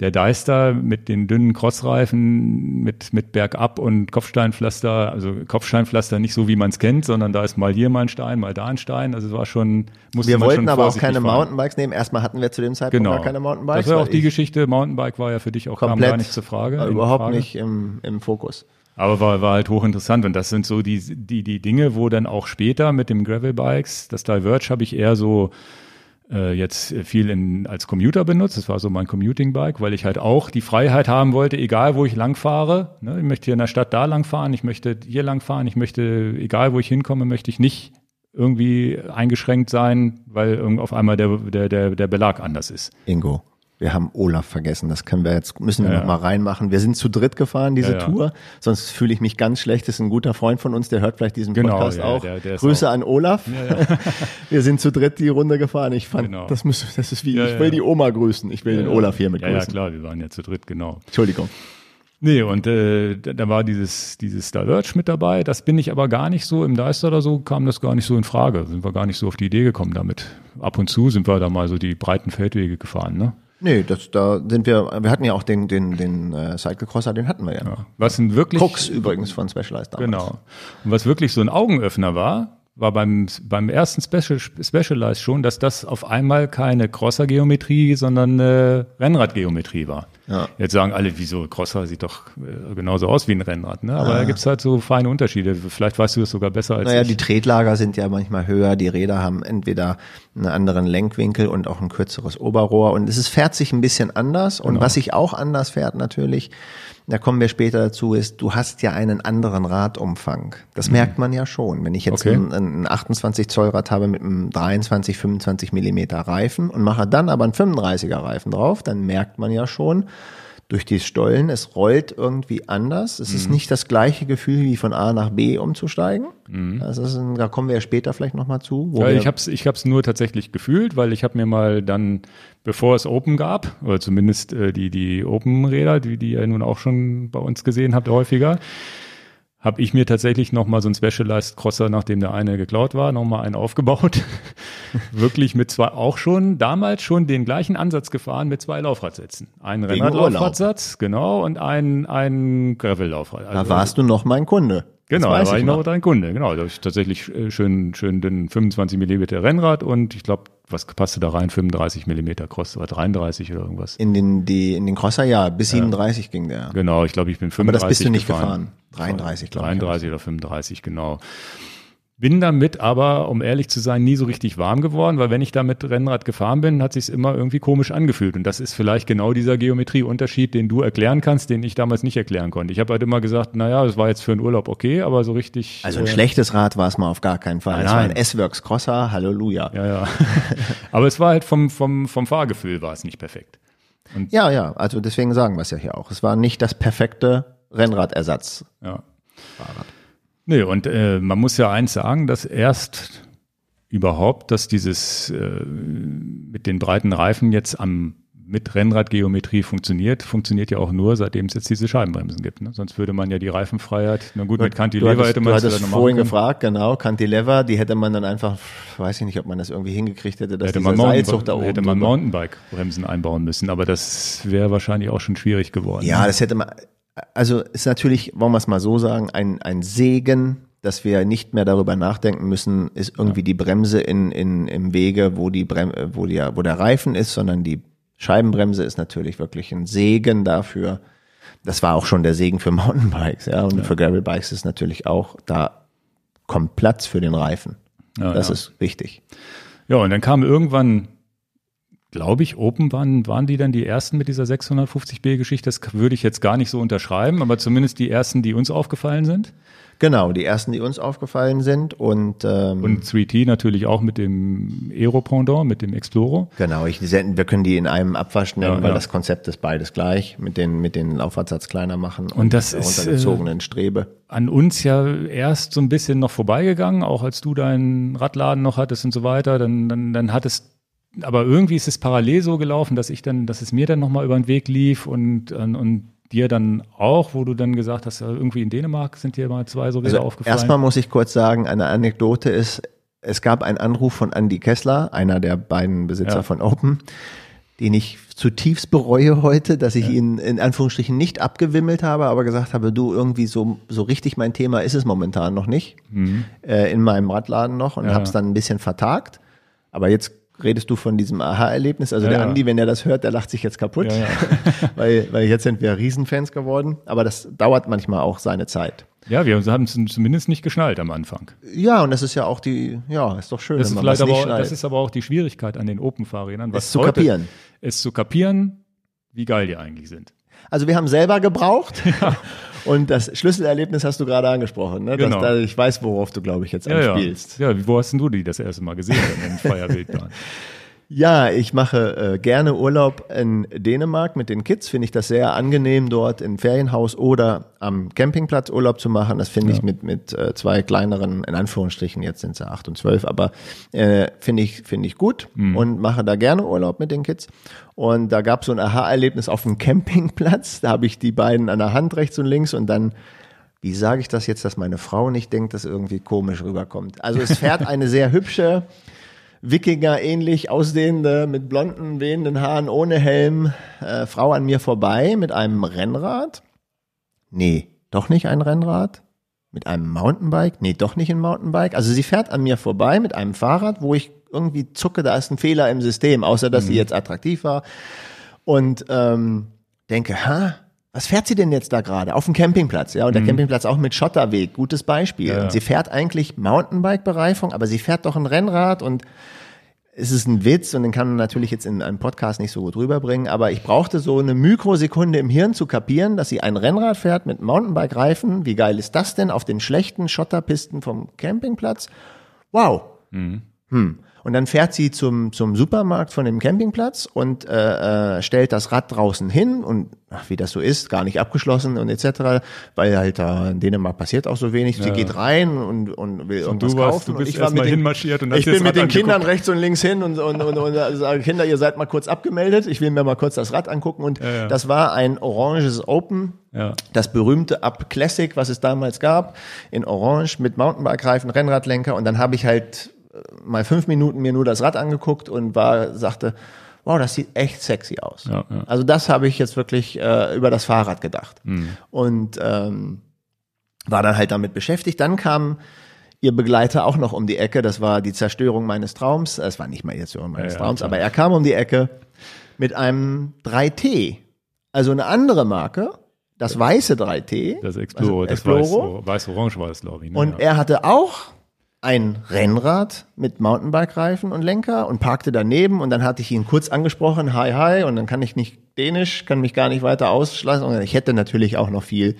der Deister mit den dünnen Crossreifen, mit, mit Bergab und Kopfsteinpflaster, also Kopfsteinpflaster nicht so, wie man es kennt, sondern da ist mal hier mal ein Stein, mal da ein Stein. Also es war schon, musste Wir wollten schon aber auch keine fahren. Mountainbikes nehmen. Erstmal hatten wir zu dem Zeitpunkt Genau. gar keine Mountainbikes. Das war auch die ich Geschichte. Mountainbike war ja für dich auch komplett gar nicht zur Frage. überhaupt Frage. nicht im, im Fokus. Aber war, war halt hochinteressant. Und das sind so die, die, die Dinge, wo dann auch später mit dem Gravel-Bikes, das Diverge habe ich eher so äh, jetzt viel in, als Commuter benutzt. Das war so mein Commuting-Bike, weil ich halt auch die Freiheit haben wollte, egal wo ich lang fahre. Ne? Ich möchte hier in der Stadt da lang fahren, ich möchte hier lang fahren, ich möchte, egal wo ich hinkomme, möchte ich nicht irgendwie eingeschränkt sein, weil auf einmal der, der, der, der Belag anders ist. Ingo, wir haben Olaf vergessen. Das können wir jetzt, müssen wir Ja, noch mal reinmachen. Wir sind zu dritt gefahren, diese Ja, ja. Tour. Sonst fühle ich mich ganz schlecht. Das ist ein guter Freund von uns, der hört vielleicht diesen Genau, Podcast ja, auch. der- der Grüße auch- an Olaf. <laughs> wir sind zu dritt die Runde gefahren. Ich fand, Genau. das, muss, das ist wie, ich will die Oma grüßen. Ich will den Olaf hier mit Ja, ja, grüßen. klar, wir waren ja zu dritt, genau. Entschuldigung. Nee, und äh, da, da war dieses, dieses Diverge mit dabei. Das bin ich aber gar nicht so, im Deister oder so kam das gar nicht so in Frage. Sind wir gar nicht so auf die Idee gekommen damit. Ab und zu sind wir da mal so die breiten Feldwege gefahren, ne? Nee, das, da sind wir, wir hatten ja auch den, den, den äh, Cyclecrosser, den hatten wir ja. noch. Was ein wirklich. Crux übrigens von Specialized damals. Genau. Und was wirklich so ein Augenöffner war, war beim, beim ersten Special, Specialized schon, dass das auf einmal keine Crosser-Geometrie, sondern äh, Rennrad-Geometrie war. Ja. Jetzt sagen alle, wieso Crosser sieht doch äh, genauso aus wie ein Rennrad, ne? Aber da gibt's halt so feine Unterschiede. Vielleicht weißt du das sogar besser als Naja, ich. die Tretlager sind ja manchmal höher, die Räder haben entweder einen anderen Lenkwinkel und auch ein kürzeres Oberrohr und es ist, fährt sich ein bisschen anders und Genau. was sich auch anders fährt natürlich, da kommen wir später dazu, ist, du hast ja einen anderen Radumfang. Das merkt man ja schon. Wenn ich jetzt Mhm. Okay. ein, ein 28 Zoll Rad habe mit einem 23, 25 Millimeter Reifen und mache dann aber einen 35er Reifen drauf, dann merkt man ja schon, durch die Stollen. Es rollt irgendwie anders. Es ist nicht das gleiche Gefühl wie von A nach B umzusteigen. Ist ein, da kommen wir ja später vielleicht nochmal zu. wo Ja, ich habe es ich hab's nur tatsächlich gefühlt, weil ich habe mir mal dann, bevor es Open gab, oder zumindest äh, die, die Open-Räder, die, die ihr nun auch schon bei uns gesehen habt häufiger, habe ich mir tatsächlich nochmal so einen Specialized Crosser, nachdem der eine geklaut war, nochmal einen aufgebaut. <laughs> Wirklich mit zwei, auch schon, damals schon den gleichen Ansatz gefahren mit zwei Laufradsätzen. Einen Rennradlaufradsatz, genau, und einen, einen Gravel-Laufrad. da Also- warst du noch mein Kunde. Genau, da war ich noch. dein Kunde. Genau, da hab ich tatsächlich äh, schön, schön den 25 Millimeter Rennrad und ich glaube, was passte da rein? 35 Millimeter Cross oder 33 oder irgendwas. In den, die, in den Crosser, ja, bis 37 ging der. Genau, ich glaube, ich bin 35 Aber das bist du nicht gefahren. gefahren. 33, glaube ich. 33 oder 35, genau. Bin damit aber, um ehrlich zu sein, nie so richtig warm geworden, weil wenn ich da mit Rennrad gefahren bin, hat sich immer irgendwie komisch angefühlt. Und das ist vielleicht genau dieser Geometrieunterschied, den du erklären kannst, den ich damals nicht erklären konnte. Ich habe halt immer gesagt, naja, das war jetzt für einen Urlaub okay, aber so richtig. Also ein äh, schlechtes Rad war es mal auf gar keinen Fall. Nein, Es war ein. S-Works Crosser, Halleluja. Ja, ja. <laughs> Aber es war halt vom, vom, vom Fahrgefühl war es nicht perfekt. Ja, ja, also deswegen sagen wir es ja hier auch. Es war nicht das perfekte Rennradersatz. Ja. Nee, und äh, man muss ja eins sagen, dass erst überhaupt, dass dieses äh, mit den breiten Reifen jetzt am mit Rennradgeometrie funktioniert, funktioniert ja auch nur, seitdem es jetzt diese Scheibenbremsen gibt. Ne? Sonst würde man ja die Reifenfreiheit, na gut, mit Du Cantilever hattest, hätte du man es hattest vielleicht noch vorhin gefragt, genau, Cantilever, die hätte man dann einfach, weiß ich nicht, ob man das irgendwie hingekriegt hätte, dass Hätte dieser man, Seilzug da oben hätte man Mountainbike-Bremsen einbauen müssen, aber das wäre wahrscheinlich auch schon schwierig geworden. Ja, das hätte man, also ist natürlich, wollen wir es mal so sagen, ein, ein Segen, dass wir nicht mehr darüber nachdenken müssen, ist irgendwie die Bremse in, in, im Wege, wo die Brem wo die, wo der Reifen ist, sondern die Scheibenbremse ist natürlich wirklich ein Segen dafür. Das war auch schon der Segen für <laughs> Mountainbikes, ja, und für Gravelbikes ist natürlich auch, da kommt Platz für den Reifen. Ja, das ja. ist wichtig. Ja, und dann kam irgendwann, glaube ich, Open waren, waren die dann die ersten mit dieser 650B-Geschichte. Das würde ich jetzt gar nicht so unterschreiben, aber zumindest die ersten, die uns aufgefallen sind. Genau, die ersten, die uns aufgefallen sind und, ähm, Und 3T natürlich auch mit dem Aero-Pendant, mit dem Exploro. Genau, ich, wir können die in einem Abwasch nennen, Ja, weil ja. das Konzept ist beides gleich, mit den, mit den Laufradsatz kleiner machen Und das der ist, äh, runtergezogenen Strebe. An uns ja erst so ein bisschen noch vorbeigegangen, auch als du deinen Radladen noch hattest und so weiter. Dann, dann, dann hattest aber irgendwie ist es parallel so gelaufen, dass ich dann, dass es mir dann nochmal über den Weg lief und, und, und dir dann auch, wo du dann gesagt hast, äh, irgendwie in Dänemark sind dir mal zwei so Räder Also aufgefallen. erstmal muss ich kurz sagen, eine Anekdote ist, es gab einen Anruf von Andy Kessler, einer der beiden Besitzer Ja. von Open, den ich zutiefst bereue heute, dass ich ihn in Anführungsstrichen nicht abgewimmelt habe, aber gesagt habe, du irgendwie so, so richtig mein Thema ist es momentan noch nicht, äh, in meinem Radladen noch und Mhm. Ja. habe es dann ein bisschen vertagt. Aber jetzt redest du von diesem Aha-Erlebnis. Also Ja, der ja. Andi, wenn er das hört, der lacht sich jetzt kaputt, Ja, ja. <laughs> weil, weil jetzt sind wir Riesenfans geworden. Aber das dauert manchmal auch seine Zeit. Ja, wir haben es zumindest nicht geschnallt am Anfang. Ja, und das ist ja auch die, ja, ist doch schön, Das ist, vielleicht aber auch, das ist aber auch die Schwierigkeit an den Open-Fahrrädern. was Es zu kapieren. Es zu kapieren, wie geil die eigentlich sind. Also wir haben selber gebraucht <laughs> und das Schlüsselerlebnis hast du gerade angesprochen. Ne? Genau. Dass, da, ich weiß, worauf du, glaube ich, jetzt Ja, ja. anspielst. ja, wo hast denn du die das erste Mal gesehen in freier Wildbahn? <laughs> Ja, ich mache äh, gerne Urlaub in Dänemark mit den Kids. Finde ich das sehr angenehm, dort im Ferienhaus oder am Campingplatz Urlaub zu machen. Das finde ich mit, mit äh, zwei kleineren, in Anführungsstrichen, jetzt sind sie acht und zwölf, aber äh, finde ich, finde ich gut und mache da gerne Urlaub mit den Kids. Und da gab es so ein Aha-Erlebnis auf dem <laughs> Campingplatz. Da habe ich die beiden an der Hand rechts und links und dann wie sage ich das jetzt, dass meine Frau nicht denkt, dass irgendwie komisch rüberkommt? Also es fährt eine sehr hübsche, Wikinger ähnlich aussehende, mit blonden, wehenden Haaren, ohne Helm, äh, Frau an mir vorbei mit einem Rennrad. Nee, doch nicht ein Rennrad. Mit einem Mountainbike? Nee, doch nicht ein Mountainbike. Also sie fährt an mir vorbei mit einem Fahrrad, wo ich irgendwie zucke, da ist ein Fehler im System, außer dass sie jetzt attraktiv war. Und ähm, denke, ha, was fährt sie denn jetzt da gerade? Auf dem Campingplatz, ja, und der Campingplatz auch mit Schotterweg, gutes Beispiel. Ja, ja. Und sie fährt eigentlich Mountainbike-Bereifung, aber sie fährt doch ein Rennrad und es ist ein Witz und den kann man natürlich jetzt in einem Podcast nicht so gut rüberbringen, aber ich brauchte so eine Mikrosekunde im Hirn zu kapieren, dass sie ein Rennrad fährt mit Mountainbike-Reifen. Wie geil ist das denn auf den schlechten Schotterpisten vom Campingplatz? Wow. Hm. Und dann fährt sie zum, zum Supermarkt von dem Campingplatz und äh, äh, stellt das Rad draußen hin und ach, wie das so ist, gar nicht abgeschlossen und etc., weil halt da in Dänemark passiert auch so wenig. Sie geht rein und, und will irgendwas du warst- kaufen. du und bist ich war mit den, hinmarschiert und ich bin mit den Kindern rechts und links hin und, und, und, und sage, Kinder, ihr seid mal kurz abgemeldet. Ich will mir mal kurz das Rad angucken. Und ja. das war ein oranges Open Ja. das berühmte Up Classic, was es damals gab, in Orange mit Mountainbike-Reifen, Rennradlenker. Und dann habe ich halt äh, mal fünf Minuten mir nur das Rad angeguckt und war, sagte, wow, das sieht echt sexy aus. Ja, ja. Also das habe ich jetzt wirklich äh, über das Fahrrad gedacht. Mhm. Und ähm, war dann halt damit beschäftigt. Dann kam ihr Begleiter auch noch um die Ecke. Das war die Zerstörung meines Traums. Es war nicht mal die Zerstörung meines Ja, Traums, aber er kam um die Ecke mit einem 3T. Also eine andere Marke. Das weiße 3T. Das Exploro, also das Exploro. weiß, weiß-orange war es, glaube ich. Ne? Und er hatte auch ein Rennrad mit Mountainbike-Reifen und Lenker und parkte daneben und dann hatte ich ihn kurz angesprochen, hi, hi, und dann kann ich nicht Dänisch, kann mich gar nicht weiter ausschlagen. Und ich hätte natürlich auch noch viel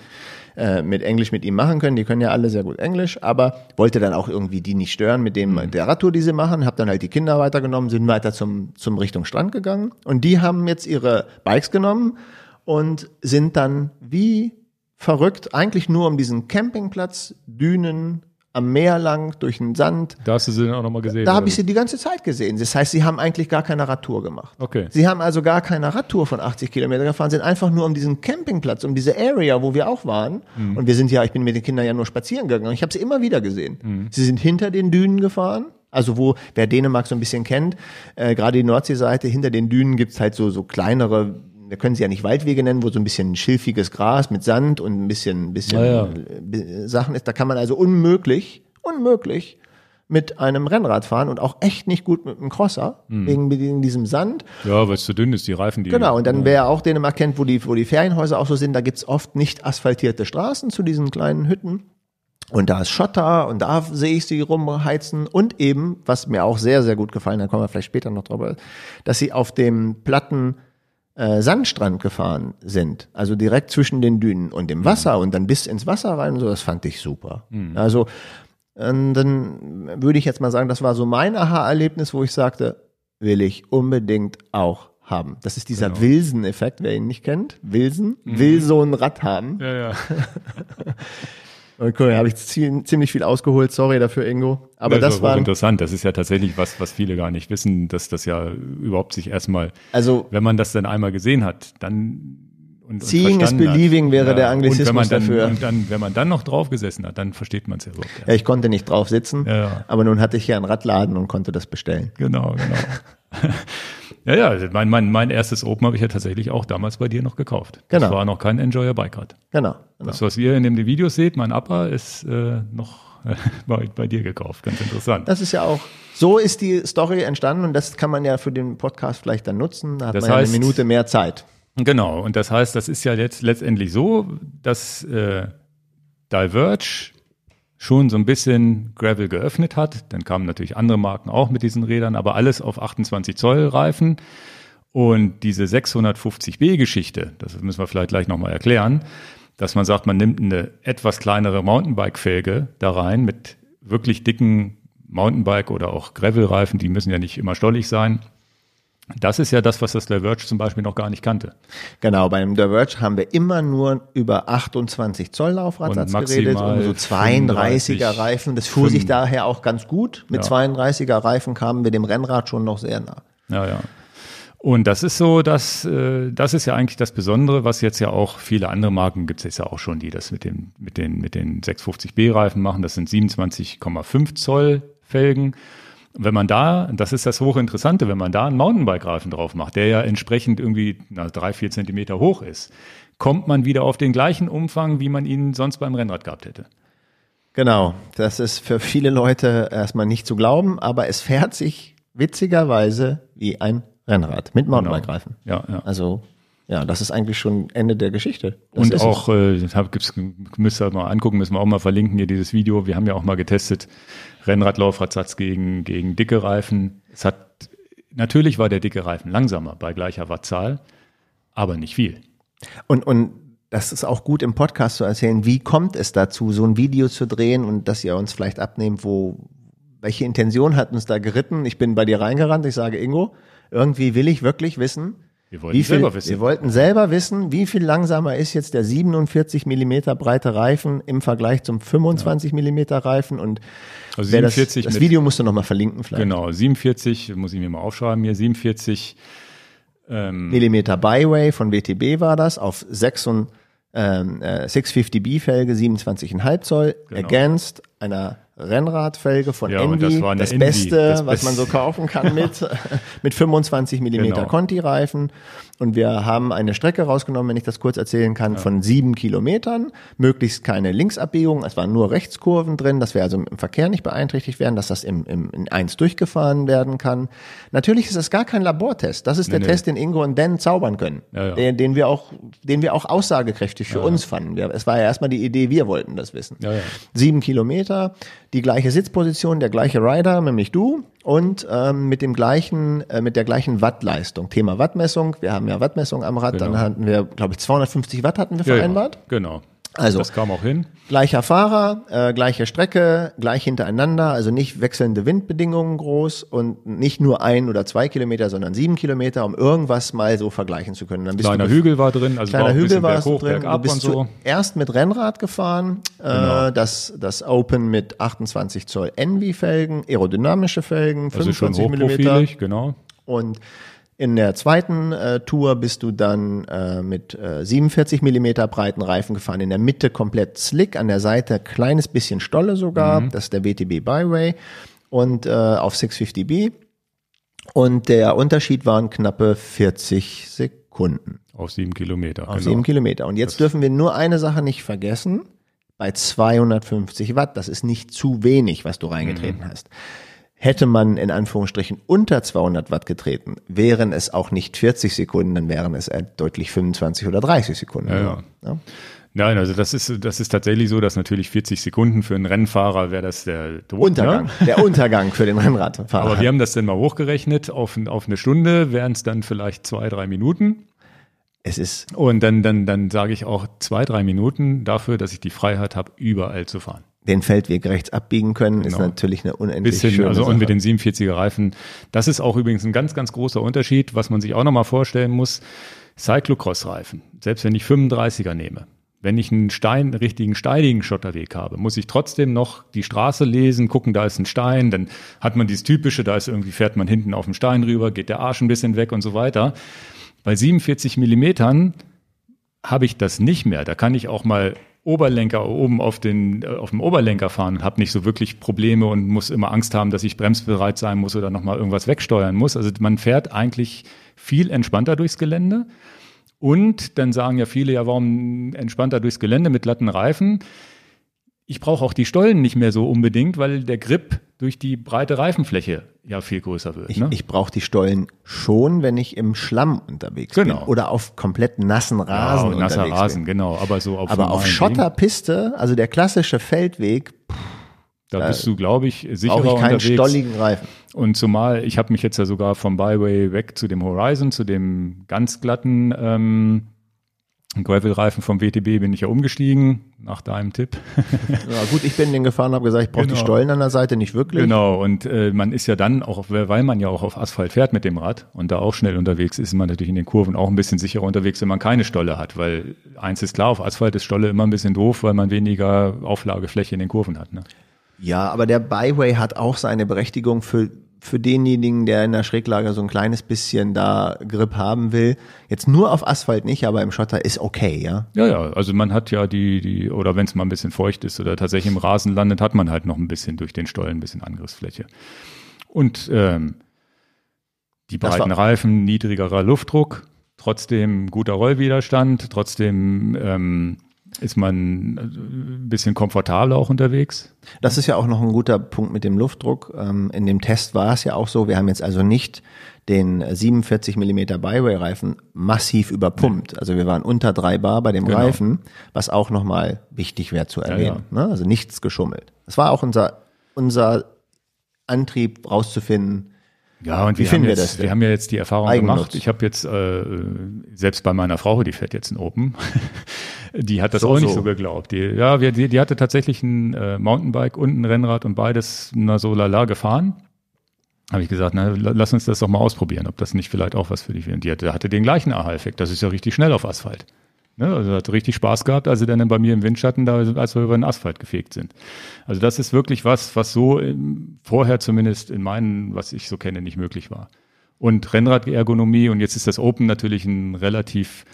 äh, mit Englisch mit ihm machen können, die können ja alle sehr gut Englisch, aber wollte dann auch irgendwie die nicht stören mit dem der Radtour, die sie machen, hab dann halt die Kinder weitergenommen, sind weiter zum, zum Richtung Strand gegangen. Und die haben jetzt ihre Bikes genommen und sind dann wie verrückt, eigentlich nur um diesen Campingplatz, Dünen, am Meer lang, durch den Sand. da hast du sie dann auch nochmal gesehen. Da habe ich sie die ganze Zeit gesehen. Das heißt, sie haben eigentlich gar keine Radtour gemacht. Okay. Sie haben also gar keine Radtour von 80 Kilometer gefahren, sind einfach nur um diesen Campingplatz, um diese Area, wo wir auch waren. Mhm. Und wir sind ja, ich bin mit den Kindern ja nur spazieren gegangen. Ich habe sie immer wieder gesehen. Mhm. Sie sind hinter den Dünen gefahren. Also wo, wer Dänemark so ein bisschen kennt, äh, gerade die Nordseeseite, hinter den Dünen gibt's halt so, so kleinere, wir können sie ja nicht Waldwege nennen, wo so ein bisschen schilfiges Gras mit Sand und ein bisschen, bisschen Ja, ja. äh, Sachen ist. Da kann man also unmöglich, unmöglich mit einem Rennrad fahren und auch echt nicht gut mit einem Crosser, Mhm. wegen, wegen diesem Sand. Ja, weil es zu dünn ist, die Reifen, die. Genau, und dann wer auch Dänemark kennt, wo die, wo die Ferienhäuser auch so sind, da gibt's oft nicht asphaltierte Straßen zu diesen kleinen Hütten. Und da ist Schotter und da sehe ich sie rumheizen. Und eben, was mir auch sehr, sehr gut gefallen, da kommen wir vielleicht später noch drüber, dass sie auf dem platten äh, Sandstrand gefahren sind. Also direkt zwischen den Dünen und dem Wasser und dann bis ins Wasser rein und so, das fand ich super. Also, und dann würde ich jetzt mal sagen, das war so mein Aha-Erlebnis, wo ich sagte, will ich unbedingt auch haben. Das ist dieser Wilson-Effekt, wer ihn nicht kennt. Wilson, will so ein Rad haben. Ja, ja. <laughs> Okay, habe ich zie- ziemlich viel ausgeholt, sorry dafür, Ingo. Aber das ist auch war, interessant. Das ist ja tatsächlich was, was viele gar nicht wissen, dass das ja überhaupt sich erstmal, also wenn man das dann einmal gesehen hat, dann und, und Seeing is verstanden hat. believing wäre der und Anglizismus dann, dafür. Und dann, wenn man dann noch drauf gesessen hat, dann versteht man es ja überhaupt. ja, ich konnte nicht drauf sitzen, Ja, ja. aber nun hatte ich ja einen Radladen und konnte das bestellen. Genau, genau. <laughs> ja, ja, also mein, mein, mein erstes Open habe ich ja tatsächlich auch damals bei dir noch gekauft. Das Genau. war noch kein Enjoyer Bike-Rad. Genau. genau. Das, was ihr in den Videos seht, mein Upper, ist äh, noch äh, <laughs> bei, bei dir gekauft. Ganz interessant. Das ist ja auch, so ist die Story entstanden und das kann man ja für den Podcast vielleicht dann nutzen. Da hat Das man ja heißt- eine Minute mehr Zeit. Genau, und das heißt, das ist ja jetzt letztendlich so, dass äh, Diverge schon so ein bisschen Gravel geöffnet hat. Dann kamen natürlich andere Marken auch mit diesen Rädern, aber alles auf 28 Zoll Reifen. Und diese 650B-Geschichte, das müssen wir vielleicht gleich nochmal erklären, dass man sagt, man nimmt eine etwas kleinere Mountainbike-Felge da rein mit wirklich dicken Mountainbike- oder auch Gravel-Reifen, die müssen ja nicht immer stollig sein. Das ist ja das, was das Diverge zum Beispiel noch gar nicht kannte. Genau, beim Diverge haben wir immer nur über 28 Zoll Laufradsatz Und geredet und so 32er 35, Reifen. Das fuhr sich 5. daher auch ganz gut. Mit Ja. 32er Reifen kamen wir dem Rennrad schon noch sehr nah. Ja, ja. Und das ist so, dass äh, das ist ja eigentlich das Besondere, was jetzt ja auch viele andere Marken gibt es jetzt ja auch schon, die das mit dem mit den mit den 650B Reifen machen. Das sind 27,5 Zoll Felgen. Wenn man da, das ist das hochinteressante, wenn man da einen Mountainbike-Reifen drauf macht, der ja entsprechend irgendwie na, drei, vier Zentimeter hoch ist, kommt man wieder auf den gleichen Umfang, wie man ihn sonst beim Rennrad gehabt hätte. Genau, das ist für viele Leute erstmal nicht zu glauben, aber es fährt sich witzigerweise wie ein Rennrad mit Mountainbike-Reifen. Ja, ja. Also ja, das ist eigentlich schon Ende der Geschichte. Das Und auch, äh, hab- gibt's, müsst ihr mal angucken, müssen wir auch mal verlinken hier dieses Video. Wir haben ja auch mal getestet, Rennradlaufradsatz gegen, gegen dicke Reifen. Es hat, natürlich war der dicke Reifen langsamer bei gleicher Wattzahl, aber nicht viel. Und, und das ist auch gut im Podcast zu erzählen, wie kommt es dazu, so ein Video zu drehen und dass ihr uns vielleicht abnehmt, wo welche Intention hat uns da geritten? Ich bin bei dir reingerannt, ich sage, Ingo, irgendwie will ich wirklich wissen, Wir wollten viel, selber wissen. wir wollten selber wissen, wie viel langsamer ist jetzt der 47 Millimeter breite Reifen im Vergleich zum 25 Millimeter Reifen und Also wer das, 47 das mit- Video musst du nochmal verlinken vielleicht. Genau, 47, muss ich mir mal aufschreiben hier, 47 ähm, Millimeter Byway von WTB war das auf 6 und, ähm, äh, 650B Felge 27,5 Zoll Genau. ergänzt einer Rennradfelge von Ja, Envy, das das Envy, Beste, das was man so Beste. kaufen kann mit <laughs> mit 25 Millimeter Genau. Conti-Reifen und wir haben eine Strecke rausgenommen, wenn ich das kurz erzählen kann, von sieben Kilometern, möglichst keine Linksabbiegung, es waren nur Rechtskurven drin, dass wir also im Verkehr nicht beeinträchtigt werden, dass das im, im, in eins durchgefahren werden kann. Natürlich ist es gar kein Labortest, das ist der nee. Test, den Ingo und Dan zaubern können, Ja, ja. Den, den wir auch, den wir auch aussagekräftig für uns fanden. Wir, es war ja erstmal die Idee, wir wollten das wissen. Ja, ja. Sieben Kilometer, die gleiche Sitzposition, der gleiche Rider, nämlich du, und ähm, mit dem gleichen, äh, mit der gleichen Wattleistung. Thema Wattmessung. Wir haben ja Wattmessung am Rad. Dann Genau. hatten wir, glaube ich, 250 Watt hatten wir ja, vereinbart. Ja, genau. Also Das kam auch hin. gleicher Fahrer, äh, gleiche Strecke, gleich hintereinander, also nicht wechselnde Windbedingungen groß und nicht nur ein oder zwei Kilometer, sondern sieben Kilometer, um irgendwas mal so vergleichen zu können. Dann bist Kleiner du Hügel war drin, also Kleiner war Hügel bisschen war berghoch, drin. Du bist und so. zuerst mit Rennrad gefahren, Genau. äh, das, das Open mit 28 Zoll Envy-Felgen, aerodynamische Felgen, Also schon 25 Millimeter. hochprofilig, genau. Und in der zweiten äh, Tour bist du dann äh, mit äh, 47 Millimeter breiten Reifen gefahren. In der Mitte komplett slick, an der Seite kleines bisschen Stolle sogar. Mhm. Das ist der WTB Byway und äh, auf 650B. Und der Unterschied waren knappe 40 Sekunden Auf sieben Kilometer. auf genau. sieben Kilometer. Und jetzt dürfen wir nur eine Sache nicht vergessen. Bei 250 Watt, das ist nicht zu wenig, was du reingetreten Mhm. hast. Hätte man in Anführungsstrichen unter 200 Watt getreten, wären es auch nicht 40 Sekunden, dann wären es äh, deutlich 25 oder 30 Sekunden. Ja. Ja. Nein, also das ist, das ist tatsächlich so, dass natürlich 40 Sekunden für einen Rennfahrer wäre das der Tod. Untergang, Ne? der Untergang für den Rennradfahrer. Aber wir haben das dann mal hochgerechnet auf, auf eine Stunde, wären es dann vielleicht zwei, drei Minuten. es ist Und dann, dann, dann sage ich auch zwei, drei Minuten dafür, dass ich die Freiheit habe, überall zu fahren. Den Feldweg rechts abbiegen können, ist Genau. natürlich eine unendlich Bisschen, schöne also Sache. und mit den 47er Reifen. Das ist auch übrigens ein ganz, ganz großer Unterschied, was man sich auch nochmal vorstellen muss. Cyclocross-Reifen, selbst wenn ich 35er nehme, wenn ich einen Stein, einen richtigen steinigen Schotterweg habe, muss ich trotzdem noch die Straße lesen, gucken, da ist ein Stein, dann hat man dieses typische, da ist irgendwie, fährt man hinten auf den Stein rüber, geht der Arsch ein bisschen weg und so weiter. Bei 47 Millimetern habe ich das nicht mehr. Da kann ich auch mal Oberlenker oben auf den äh, auf dem Oberlenker fahren und habe nicht so wirklich Probleme und muss immer Angst haben, dass ich bremsbereit sein muss oder noch mal irgendwas wegsteuern muss. Also man fährt eigentlich viel entspannter durchs Gelände. Und dann sagen ja viele, ja, warum entspannter durchs Gelände mit glatten Reifen? Ich brauche auch die Stollen nicht mehr so unbedingt, weil der Grip durch die breite Reifenfläche ja viel größer wird. Ich, ne? ich brauche die Stollen schon, wenn ich im Schlamm unterwegs Genau. bin oder auf komplett nassen ja, Rasen und nasser unterwegs Rasen, bin. genau. Aber so auf Aber auf Schotterpiste, also der klassische Feldweg, Da bist du, glaube ich, sicherer brauche ich keinen unterwegs. stolligen Reifen. Und zumal, ich habe mich jetzt ja sogar vom Byway weg zu dem Horizon, zu dem ganz glatten ähm, Gravel-Reifen vom WTB bin ich ja umgestiegen, nach deinem Tipp. <laughs> Ja, gut, ich bin den gefahren, habe gesagt, ich brauche die Genau. Stollen an der Seite nicht wirklich. Genau, und äh, man ist ja dann auch, weil man ja auch auf Asphalt fährt mit dem Rad und da auch schnell unterwegs ist, ist man natürlich in den Kurven auch ein bisschen sicherer unterwegs, wenn man keine Stolle hat, weil eins ist klar, auf Asphalt ist Stolle immer ein bisschen doof, weil man weniger Auflagefläche in den Kurven hat. Ne? Ja, aber der Byway hat auch seine Berechtigung für, für denjenigen, der in der Schräglage so ein kleines bisschen da Grip haben will. Jetzt nur auf Asphalt nicht, aber im Schotter ist okay, ja. Ja, ja, also man hat ja die, die, oder wenn es mal ein bisschen feucht ist oder tatsächlich im Rasen landet, hat man halt noch ein bisschen durch den Stollen ein bisschen Angriffsfläche. Und ähm, die breiten Reifen, niedrigerer Luftdruck, trotzdem guter Rollwiderstand, trotzdem ähm, ist man äh, ein bisschen komfortabler auch unterwegs. Das ist ja auch noch ein guter Punkt mit dem Luftdruck. Ähm, in dem Test war es ja auch so, wir haben jetzt also nicht den 47 Millimeter Byway-Reifen massiv überpumpt. Also wir waren unter drei Bar bei dem Genau. Reifen, was auch nochmal wichtig wäre zu erwähnen. Ne? Also nichts geschummelt. Das war auch unser, unser Antrieb rauszufinden, Ja, und Wie wir, finden haben wir jetzt, das denn? wir haben ja jetzt die Erfahrung Eigennutz. gemacht. Ich habe jetzt äh, selbst bei meiner Frau, die fährt jetzt in Open, <laughs> Die hat das So, auch nicht so. so geglaubt. Die, ja, wir, die, die hatte tatsächlich ein äh, Mountainbike und ein Rennrad und beides na so lala gefahren. Habe ich gesagt, na, la- lass uns das doch mal ausprobieren, ob das nicht vielleicht auch was für dich wäre. Und die hatte, hatte den gleichen Aha-Effekt. Das ist ja richtig schnell auf Asphalt. Ne? Also hat richtig Spaß gehabt, als sie dann bei mir im Windschatten da, als wir über den Asphalt gefegt sind. Also das ist wirklich was, was so ähm, vorher zumindest in meinen, was ich so kenne, nicht möglich war. Und Rennradergonomie und jetzt ist das Open natürlich ein relativ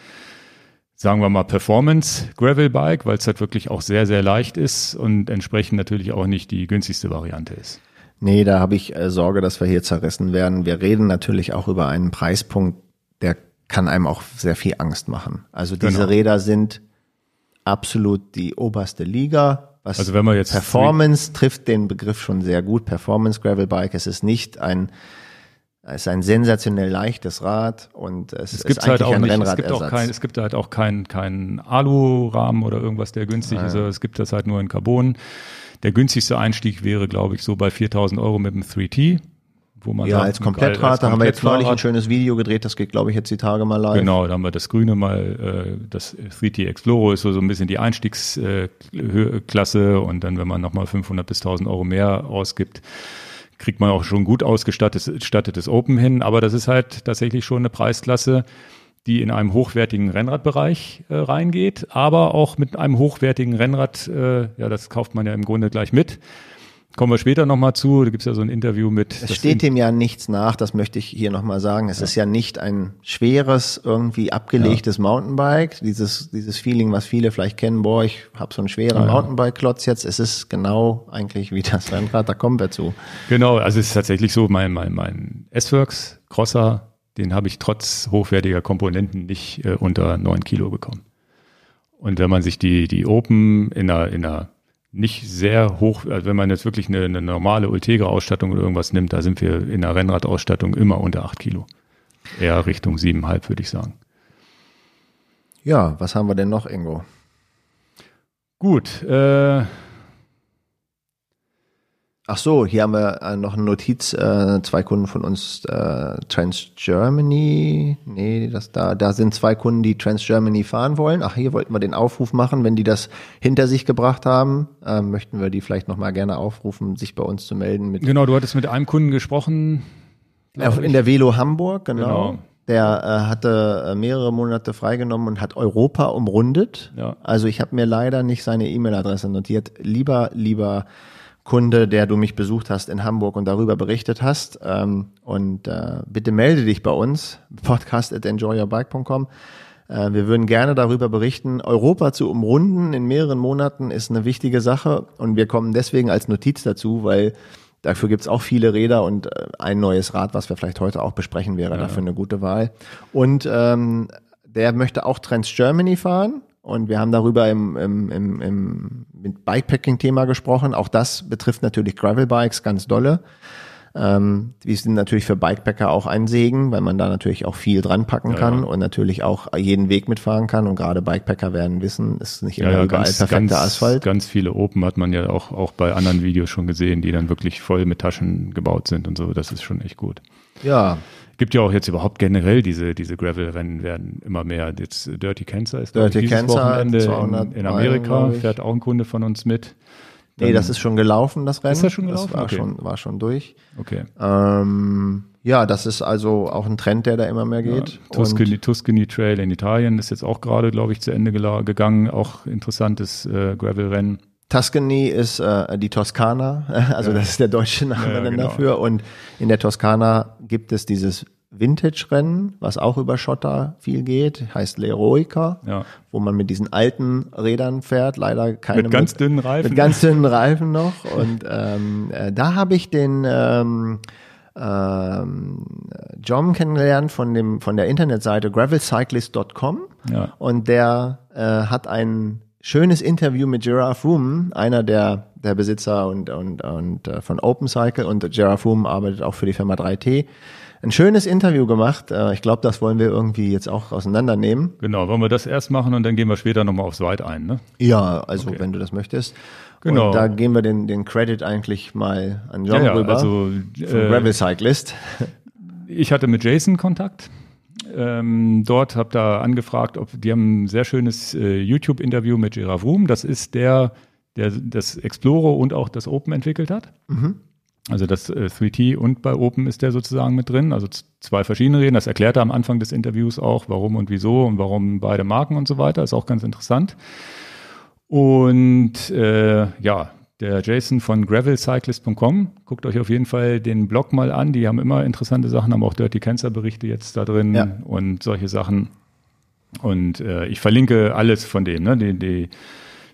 sagen wir mal, Performance-Gravel-Bike, weil es halt wirklich auch sehr, sehr leicht ist und entsprechend natürlich auch nicht die günstigste Variante ist. Nee, da habe ich äh, Sorge, dass wir hier zerrissen werden. Wir reden natürlich auch über einen Preispunkt, der kann einem auch sehr viel Angst machen. Also diese Genau. Räder sind absolut die oberste Liga. Was Also wenn man jetzt- Performance trifft den Begriff schon sehr gut. Performance Gravel Bike. Es ist nicht ein es ist ein sensationell leichtes Rad und es, Es gibt ist halt auch ein nicht, es gibt auch kein, es gibt halt auch keinen kein Alurahmen oder irgendwas, der günstig ist. Also Es gibt das halt nur in Carbon. Der günstigste Einstieg wäre, glaube ich, so bei 4000 Euro mit dem 3T, wo man ja, sagt, als Komplettrad, als da haben wir jetzt neulich ein schönes Video gedreht, das geht, glaube ich, jetzt die Tage mal live. Genau, da haben wir das Grüne mal, äh, das 3T Explorer ist so, so ein bisschen die Einstiegsklasse und dann, wenn man nochmal 500 bis 1000 Euro mehr ausgibt, kriegt man auch schon gut ausgestattetes gestattetes Open hin, aber das ist halt tatsächlich schon eine Preisklasse, die in einem hochwertigen Rennradbereich äh, reingeht, aber auch mit einem hochwertigen Rennrad, äh, ja, das kauft man ja im Grunde gleich mit. Kommen wir später nochmal zu, da gibt's ja so ein Interview mit. Es steht dem ja nichts nach, das möchte ich hier nochmal sagen. Es ist ja nicht ein schweres, irgendwie abgelegtes Mountainbike. Dieses, dieses Feeling, was viele vielleicht kennen, boah, ich habe so einen schweren Mountainbike-Klotz jetzt. Es ist genau eigentlich wie das Rennrad, da kommen wir zu. Genau, also es ist tatsächlich so, mein, mein, mein S-Works Crosser, den habe ich trotz hochwertiger Komponenten nicht äh, unter neun Kilo bekommen. Und wenn man sich die, die Open in einer, in einer nicht sehr hoch, also wenn man jetzt wirklich eine, eine normale Ultegra-Ausstattung oder irgendwas nimmt, da sind wir in der Rennradausstattung immer unter acht Kilo. Eher Richtung siebeneinhalb, würde ich sagen. Ja, was haben wir denn noch, Ingo? Gut, äh, Ach so, hier haben wir äh, noch eine Notiz, äh, zwei Kunden von uns, äh, Trans Germany, nee, das da, da sind zwei Kunden, die Trans Germany fahren wollen. Ach, hier wollten wir den Aufruf machen, wenn die das hinter sich gebracht haben, äh, möchten wir die vielleicht nochmal gerne aufrufen, sich bei uns zu melden mit genau, du hattest mit einem Kunden gesprochen. Äh, ich. in der Velo Hamburg, genau. Genau. Der äh, hatte äh, mehrere Monate freigenommen und hat Europa umrundet. Ja. Also ich habe mir leider nicht seine E-Mail-Adresse notiert. Lieber, lieber Kunde, der du mich besucht hast in Hamburg und darüber berichtet hast. Ähm, und äh, bitte melde dich bei uns, podcast at enjoyyourbike.com. Äh, wir würden gerne darüber berichten. Europa zu umrunden in mehreren Monaten ist eine wichtige Sache und wir kommen deswegen als Notiz dazu, weil dafür gibt's auch viele Räder und äh, ein neues Rad, was wir vielleicht heute auch besprechen, wäre dafür eine gute Wahl. Und ähm, der möchte auch Trans Germany fahren. Und wir haben darüber im, im, im, im mit Bikepacking-Thema gesprochen. Auch das betrifft natürlich Gravel-Bikes ganz dolle. Ähm, die sind natürlich für Bikepacker auch ein Segen, weil man da natürlich auch viel dran packen kann und natürlich auch jeden Weg mitfahren kann. Und gerade Bikepacker werden wissen, es ist nicht immer Ja, ja, überall ganz, perfekter ganz, Asphalt. ganz viele Open hat man ja auch, auch bei anderen Videos schon gesehen, die dann wirklich voll mit Taschen gebaut sind und so. Das ist schon echt gut. Ja, Gibt ja auch jetzt überhaupt generell diese, diese Gravel-Rennen werden immer mehr. Jetzt äh, Dirty Cancer ist Dirty dieses Cancer, Wochenende 200 in, in Meilen, Amerika, ich. fährt auch ein Kunde von uns mit. nee, das ist schon gelaufen, das Rennen. Ist das schon gelaufen? Das war, Okay. schon, war schon durch. Okay. Ähm, ja, das ist also auch ein Trend, der da immer mehr Ja, geht. Tuscany, Tuscany Trail in Italien ist jetzt auch gerade, glaube ich, zu Ende gegangen. Auch interessantes äh, Gravel-Rennen. Tuscany ist äh, die Toskana, <laughs> also das ist der deutsche Name Ja, ja, dann genau. dafür. Und in der Toskana gibt es dieses Vintage-Rennen, was auch über Schotter viel geht, heißt L'Eroica, Ja. wo man mit diesen alten Rädern fährt, leider keine Mit ganz dünnen Reifen. Mit ganz dünnen Reifen noch. Und ähm, äh, da habe ich den ähm, ähm, John kennengelernt von dem von der Internetseite gravelcyclist.com Ja. und der äh, hat ein schönes Interview mit Gerard Froome, einer der der Besitzer und und und äh, von OpenCycle und Gerard Froome arbeitet auch für die Firma 3T. Ein schönes Interview gemacht. Äh, ich glaube, das wollen wir irgendwie jetzt auch auseinandernehmen. Genau, wollen wir das erst machen und dann gehen wir später nochmal aufs Weit ein, ne? Ja, also wenn du das möchtest. Genau. Und da geben wir den, den Credit eigentlich mal an John Ja, ja, rüber. also, äh, Gravel Cyclist. Ich hatte mit Jason Kontakt. Ähm, dort, habe da angefragt, ob die haben ein sehr schönes äh, YouTube-Interview mit Gerard Vroom. Das ist der, der das Explore und auch das Open entwickelt hat. Mhm. Also das äh, 3T und bei Open ist der sozusagen mit drin, also zwei verschiedene Reden. Das erklärt er am Anfang des Interviews auch, warum und wieso und warum beide Marken und so weiter. Ist auch ganz interessant. Und äh, ja, der Jason von gravelcyclist.com. Guckt euch auf jeden Fall den Blog mal an. Die haben immer interessante Sachen, haben auch Dirty Cancer Berichte jetzt da drin ja. und solche Sachen. Und äh, ich verlinke alles von dem, ne? Die, die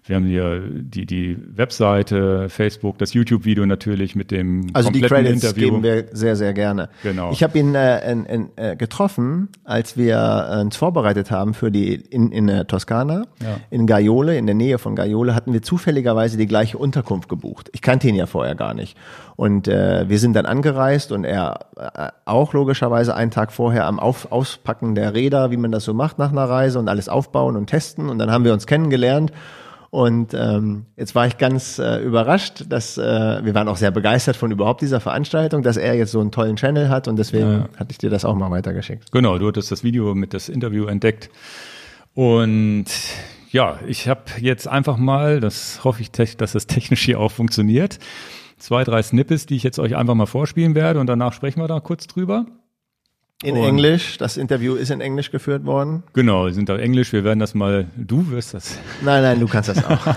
wir haben hier die, die Webseite, Facebook, das YouTube-Video natürlich mit dem Also die Credits Interview. geben wir sehr, sehr gerne. Genau. Ich habe ihn äh, in, in, äh, getroffen, als wir äh, uns vorbereitet haben für die in, in äh, Toskana, ja. in Gaiole, in der Nähe von Gaiole, hatten wir zufälligerweise die gleiche Unterkunft gebucht. Ich kannte ihn ja vorher gar nicht. Und äh, wir sind dann angereist und er äh, auch logischerweise einen Tag vorher am Auf, Auspacken der Räder, wie man das so macht nach einer Reise und alles aufbauen und testen. Und dann haben wir uns kennengelernt. Und ähm, jetzt war ich ganz äh, überrascht, dass äh, wir waren auch sehr begeistert von überhaupt dieser Veranstaltung, dass er jetzt so einen tollen Channel hat und deswegen ja. hatte ich dir das auch mal weitergeschickt. Genau, du hattest das Video mit das Interview entdeckt und ja, ich habe jetzt einfach mal, das hoffe ich, dass das technisch hier auch funktioniert, zwei, drei Snippets, die ich jetzt euch einfach mal vorspielen werde und danach sprechen wir da kurz drüber. In und Englisch, das Interview ist in Englisch geführt worden. Genau, wir sind auf Englisch, wir werden das mal, du wirst das. Nein, nein, du kannst das auch.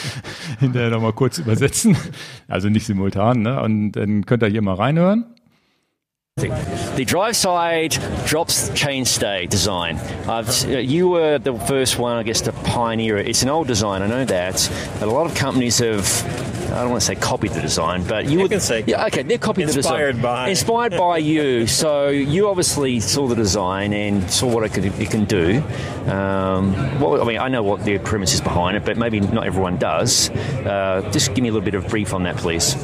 <laughs> Hinterher nochmal kurz übersetzen, also nicht simultan, ne? Und dann könnt ihr hier mal reinhören. The drive side drops chainstay design. Uh, you were the first one, I guess, to pioneer it. It's an old design, I know that. But a lot of companies have, I don't want to say copied the design, but you, you would, can say yeah, okay, they're copied the design. By. Inspired by <laughs> you. So you obviously saw the design and saw what it, could, it can do. Um, well, I mean, I know what the premise is behind it, but maybe not everyone does. Uh, just give me a little bit of brief on that, please.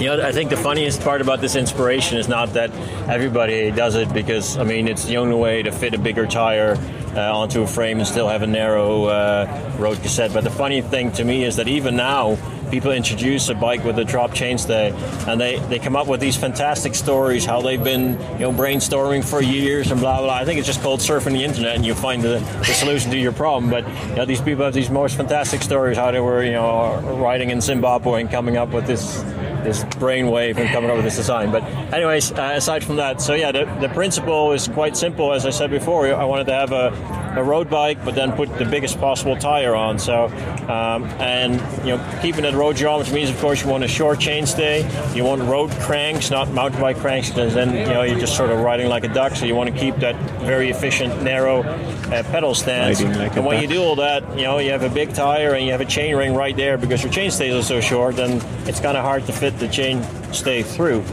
You know, I think the funniest part about this inspiration is not that everybody does it because, I mean, it's the only way to fit a bigger tire uh, onto a frame and still have a narrow uh, road cassette. But the funny thing to me is that even now, people introduce a bike with a drop chainstay and they, they come up with these fantastic stories how they've been you know brainstorming for years and blah blah i think it's just called surfing the internet and you find the, the solution to your problem but you know these people have these most fantastic stories how they were you know riding in zimbabwe and coming up with this this brainwave and coming up with this design. But anyways, uh, aside from that, so yeah, the, the principle is quite simple. As I said before, I wanted to have a, a road bike, but then put the biggest possible tire on. So um, and you know, keeping it road geometry means, of course, you want a short chainstay. You want road cranks, not mountain bike cranks, because then you know you're just sort of riding like a duck. So you want to keep that very efficient, narrow uh, pedal stance. Like and when duck. you do all that, you know, you have a big tire and you have a chain ring right there because your chain stays are so short, then it's kind of hard to fit the chain stay through.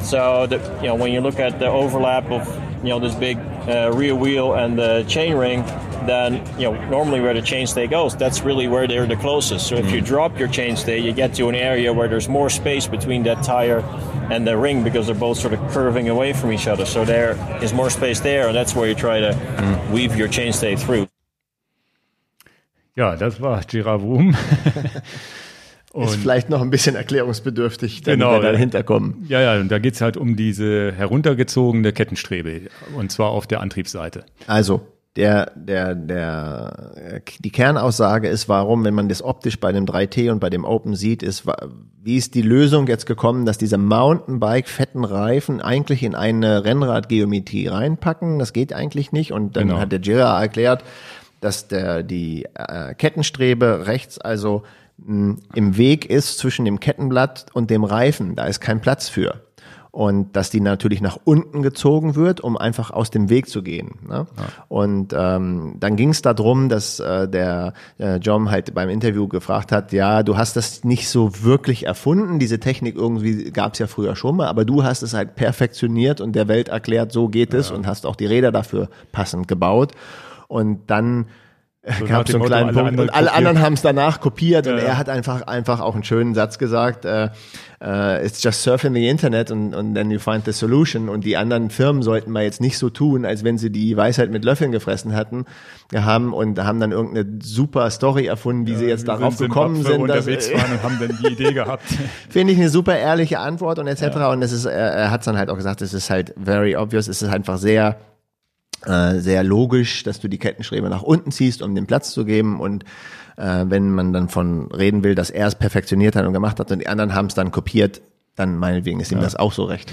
So that you know, when you look at the overlap of you know this big uh, rear wheel and the chain ring, then you know normally where the chainstay goes, that's really where they're the closest. So if you drop your chainstay, you get to an area where there's more space between that tire and the ring because they're both sort of curving away from each other. So there is more space there, and that's where you try to mm. weave your chainstay through. Ja, das war Gerard <laughs> Wum. ist vielleicht noch ein bisschen erklärungsbedürftig, damit genau, wir dahinter kommen. Ja, ja, und da geht's halt um diese heruntergezogene Kettenstrebe, und zwar auf der Antriebsseite. Also, der, der, der, die Kernaussage ist, warum, wenn man das optisch bei dem 3T und bei dem Open sieht, ist, wie ist die Lösung jetzt gekommen, dass diese Mountainbike fetten Reifen eigentlich in eine Rennradgeometrie reinpacken? Das geht eigentlich nicht. Und dann genau. hat der Gira erklärt, dass der, die äh, Kettenstrebe rechts also im Weg ist zwischen dem Kettenblatt und dem Reifen. Da ist kein Platz für und dass die natürlich nach unten gezogen wird, um einfach aus dem Weg zu gehen. Ne? Ja. Und ähm, dann ging es darum, dass äh, der äh, John halt beim Interview gefragt hat, ja, du hast das nicht so wirklich erfunden, diese Technik irgendwie gab es ja früher schon mal, aber du hast es halt perfektioniert und der Welt erklärt, so geht es ja. und hast auch die Räder dafür passend gebaut. Und dann <laughs> so gab so einen kleinen Punkt. und alle anderen haben es danach kopiert ja, und er hat einfach einfach auch einen schönen Satz gesagt äh, uh, it's just surfing the internet und und then you find the solution. Und die anderen Firmen sollten mal jetzt nicht so tun als wenn sie die Weisheit mit Löffeln gefressen hatten haben und haben dann irgendeine super Story erfunden wie ja, sie jetzt darauf sind gekommen sind dass, unterwegs waren und haben dann die Idee <laughs> gehabt. Finde ich eine super ehrliche Antwort und etc und das ist er, er hat dann halt auch gesagt es ist halt very obvious es ist einfach sehr äh, sehr logisch, dass du die Kettenstrebe nach unten ziehst, um den Platz zu geben und äh, wenn man dann von reden will, dass er es perfektioniert hat und gemacht hat und die anderen haben es dann kopiert, dann meinetwegen ist ihm ja. das auch so recht.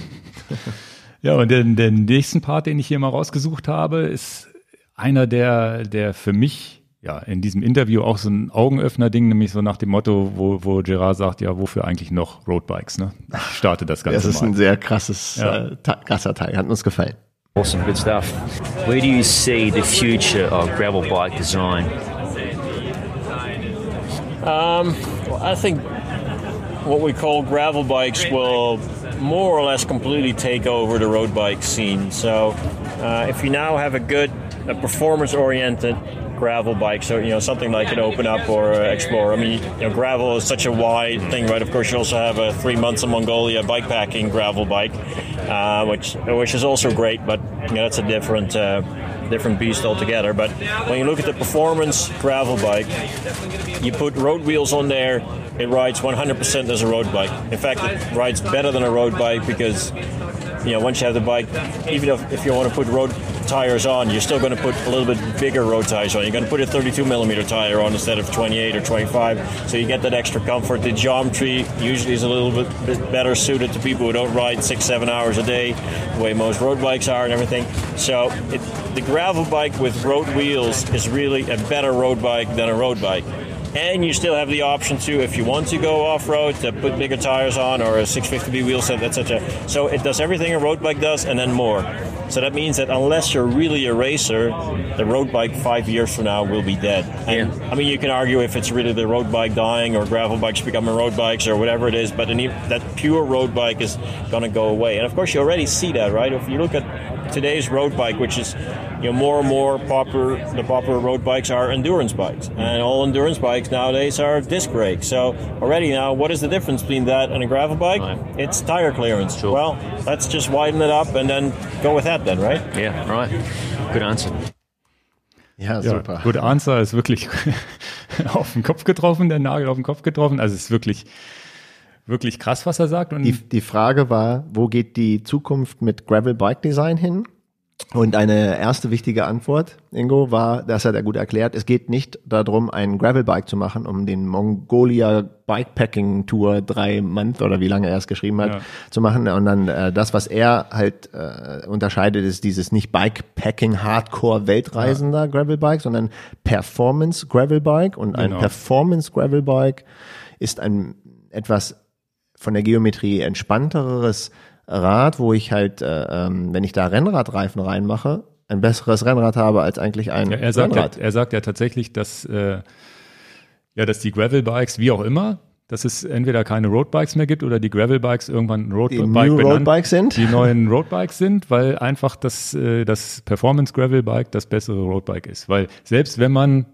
<laughs> Ja, und den, den nächsten Part, den ich hier mal rausgesucht habe, ist einer, der, der für mich ja in diesem Interview auch so ein Augenöffner-Ding, nämlich so nach dem Motto, wo, wo Gerard sagt, ja, wofür eigentlich noch Roadbikes? Ne? Ich starte das Ganze. Das ist mal. ein sehr krasses, ja. äh, krasser Teil, hat uns gefallen. Awesome, good stuff. Where do you see the future of gravel bike design? Um, I think what we call gravel bikes will more or less completely take over the road bike scene. So uh, if you now have a good, a performance-oriented gravel bike, so you know something like an Open Up or Explorer. I mean, you know, gravel is such a wide thing, right? Of course, you also have a three months in Mongolia bikepacking gravel bike, uh, which which is also great, but you know, that's a different. Uh, different beast altogether. But when you look at the performance gravel bike, you put road wheels on there, it rides 100% as a road bike. In fact, it rides better than a road bike because you know once you have the bike, even if, if you want to put road tires on, you're still going to put a little bit bigger road tires on. You're going to put a 32 millimeter tire on instead of 28 or 25, so you get that extra comfort. The geometry usually is a little bit, bit better suited to people who don't ride six, seven hours a day, the way most road bikes are and everything. So it, the gravel bike with road wheels is really a better road bike than a road bike and you still have the option to, if you want to go off road, to put bigger tires on or a 650B wheel set, etc. So it does everything a road bike does and then more. So that means that unless you're really a racer, the road bike five years from now will be dead. And yeah. I mean, you can argue if it's really the road bike dying or gravel bikes becoming road bikes or whatever it is, but that pure road bike is going to go away. And of course, you already see that, right? If you look at today's road bike, which is you know, more and more popular, the popular road bikes are endurance bikes, and all endurance bikes nowadays are disc brakes. So already now, what is the difference between that and a gravel bike? Right. It's tire clearance. Sure. Well, let's just widen it up and then go with that, then, right? Yeah, right. Good answer. Ja, super. Ja, good answer ist wirklich <laughs> auf den Kopf getroffen, der Nagel auf den Kopf getroffen. Also es ist wirklich wirklich krass, was er sagt. Und die, die Frage war, wo geht die Zukunft mit Gravel Bike Design hin? Und eine erste wichtige Antwort, Ingo, war, das hat er gut erklärt, es geht nicht darum, ein Gravelbike zu machen, um den Mongolia Bikepacking Tour drei Month oder wie lange er es geschrieben hat, ja. zu machen. Und dann äh, das, was er halt äh, unterscheidet, ist dieses nicht Bikepacking Hardcore Weltreisender ja. Gravelbike, sondern Performance Gravelbike. Und ein genau. Performance Gravelbike ist ein etwas von der Geometrie entspannteres Rad, wo ich halt, äh, ähm, wenn ich da Rennradreifen reinmache, ein besseres Rennrad habe als eigentlich ein ja, er sagt Rennrad. Ja, er sagt ja tatsächlich, dass, äh, ja, dass die Gravel-Bikes, wie auch immer, dass es entweder keine Roadbikes mehr gibt oder die Gravelbikes irgendwann Roadbike Roadbikes sind. Die neuen Roadbikes sind, weil einfach das, äh, das Performance Gravelbike das bessere Roadbike ist. Weil selbst wenn man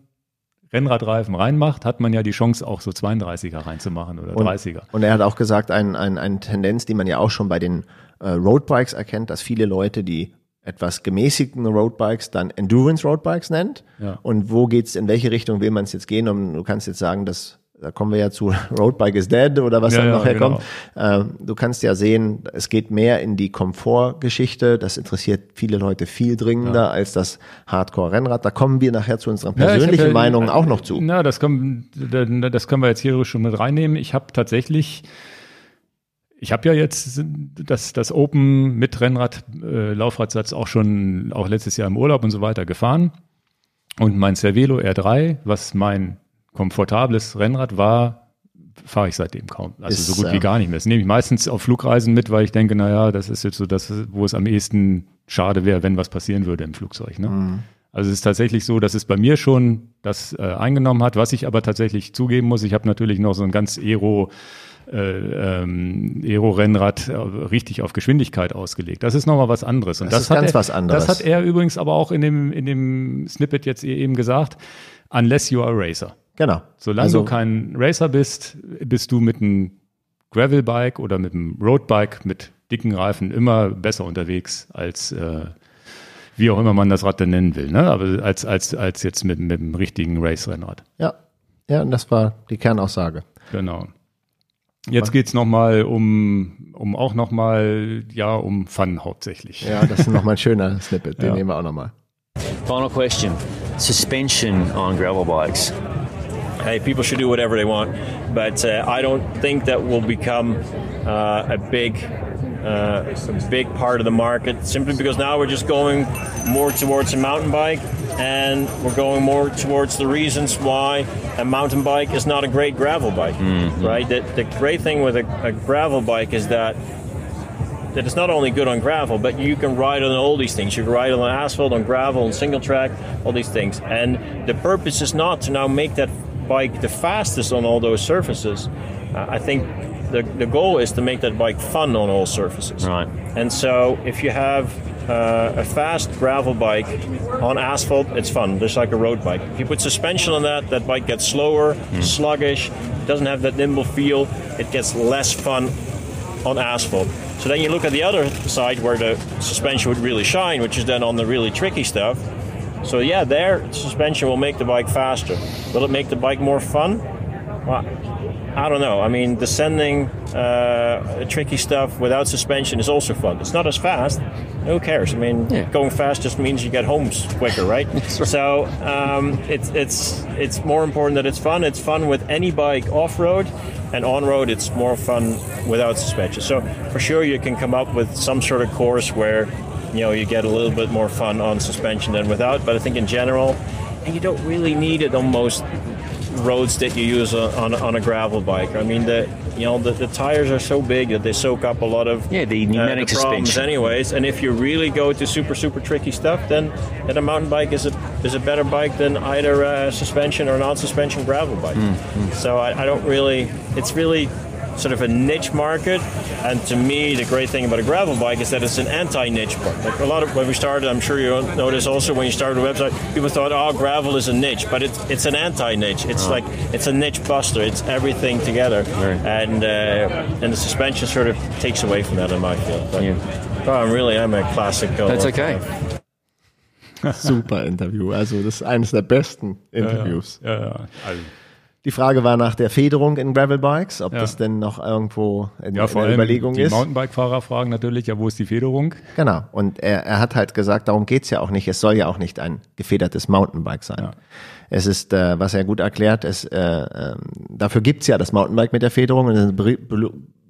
Rennradreifen reinmacht, hat man ja die Chance, auch so 32er reinzumachen oder und, 30er. Und er hat auch gesagt, ein, ein, eine Tendenz, die man ja auch schon bei den äh, Roadbikes erkennt, dass viele Leute die etwas gemäßigten Roadbikes dann Endurance Roadbikes nennt. Ja. Und wo geht's, in welche Richtung will man es jetzt gehen? Und du kannst jetzt sagen, dass da kommen wir ja zu <laughs> Roadbike is Dead oder was ja, dann noch herkommt. Genau. Ähm, du kannst ja sehen, es geht mehr in die Komfortgeschichte. Das interessiert viele Leute viel dringender ja. als das Hardcore-Rennrad. Da kommen wir nachher zu unseren persönlichen ja, Meinungen auch noch zu. Na, das können, das können wir jetzt hier schon mit reinnehmen. Ich habe tatsächlich ich habe ja jetzt das, das Open mit Rennrad, äh, Laufradsatz auch schon, auch letztes Jahr im Urlaub und so weiter gefahren. Und mein Cervelo R3, was mein komfortables Rennrad war, fahre ich seitdem kaum. Also ist, so gut wie gar nicht mehr. Das nehme ich meistens auf Flugreisen mit, weil ich denke, naja, das ist jetzt so das, wo es am ehesten schade wäre, wenn was passieren würde im Flugzeug. Ne? Mhm. Also es ist tatsächlich so, dass es bei mir schon das äh, eingenommen hat, was ich aber tatsächlich zugeben muss. Ich habe natürlich noch so ein ganz Aero äh, ähm, Aero-Rennrad äh, richtig auf Geschwindigkeit ausgelegt. Das ist nochmal was anderes. Und das, das ist ganz er, was anderes. Das hat er übrigens aber auch in dem, in dem Snippet jetzt eben gesagt. Unless you are a racer. Genau. Solange also, du kein Racer bist, bist du mit einem Gravelbike oder mit einem Roadbike mit dicken Reifen immer besser unterwegs als äh, wie auch immer man das Rad denn nennen will, ne? Aber als, als, als jetzt mit, mit einem richtigen Race-Rennrad. Ja. Ja, und das war die Kernaussage. Genau. Jetzt geht's nochmal um, um auch nochmal, ja, um Fun hauptsächlich. Ja, das ist nochmal ein schöner Snippet, den ja. nehmen wir auch nochmal. Final question: suspension on gravel bikes. Hey, people should do whatever they want, but uh, I don't think that will become uh, a big uh, a big part of the market simply because now we're just going more towards a mountain bike and we're going more towards the reasons why a mountain bike is not a great gravel bike Mm-hmm. right the, the great thing with a, a gravel bike is that that it's not only good on gravel, but you can ride on all these things. You can ride on asphalt, on gravel, on single track, all these things. And the purpose is not to now make that bike the fastest on all those surfaces. Uh, I think the, the goal is to make that bike fun on all surfaces. Right. And so if you have uh, a fast gravel bike on asphalt, it's fun, just like a road bike. If you put suspension on that, that bike gets slower, sluggish, doesn't have that nimble feel, it gets less fun on asphalt. So then you look at the other side where the suspension would really shine, which is then on the really tricky stuff. So yeah, their suspension will make the bike faster. Will it make the bike more fun? Well, I don't know. I mean, descending uh, tricky stuff without suspension is also fun. It's not as fast. Who cares? I mean, Yeah. going fast just means you get home quicker, <laughs> right? So um, it's it's it's more important that it's fun. It's fun with any bike off road, and on road it's more fun without suspension. So for sure you can come up with some sort of course where you know you get a little bit more fun on suspension than without. But I think in general, and you don't really need it on most roads that you use on, on, a gravel bike. I mean, the you know the, the tires are so big that they soak up a lot of Yeah, the uh, pneumatic the problems anyways. And if you really go to super super tricky stuff, then then a mountain bike is a is a better bike than either a suspension or non-suspension gravel bike. Mm, mm. So I, I don't really. It's really sort of a niche market. And to me, the great thing about a gravel bike is that it's an anti-niche bike. Like a lot of when we started, I'm sure you noticed also when you started a website, people thought, oh, gravel is a niche, but it's it's an anti-niche. It's like it's a niche buster. It's everything together, and uh, and the suspension sort of takes away from that in my field. But, Yeah. oh, I'm really, I'm a classic. That's okay. Super Interview. Also das ist eines der besten Interviews. Ja, ja. Also, Die Frage war nach der Federung in Gravelbikes, ob Ja. das denn noch irgendwo in, ja, in der Überlegung die ist. Mountainbike-Fahrer fragen natürlich, ja, wo ist die Federung? Genau. Und er, er hat halt gesagt, darum geht's ja auch nicht. Es soll ja auch nicht ein gefedertes Mountainbike sein. Ja. Es ist, äh, was er gut erklärt, ist, äh, ähm, dafür gibt's ja das Mountainbike mit der Federung. Und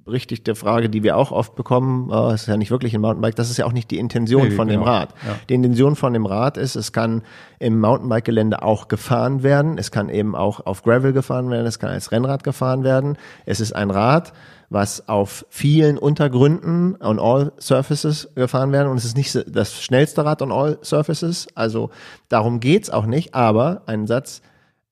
belu- berichtigte Frage, die wir auch oft bekommen. Es ist ja nicht wirklich ein Mountainbike. Das ist ja auch nicht die Intention Nee, von dem genau. Rad. Ja. Die Intention von dem Rad ist, es kann im Mountainbike-Gelände auch gefahren werden. Es kann eben auch auf Gravel gefahren werden. Es kann als Rennrad gefahren werden. Es ist ein Rad, was auf vielen Untergründen on all surfaces gefahren werden. Und es ist nicht das schnellste Rad on all surfaces. Also darum geht's auch nicht. Aber ein Satz,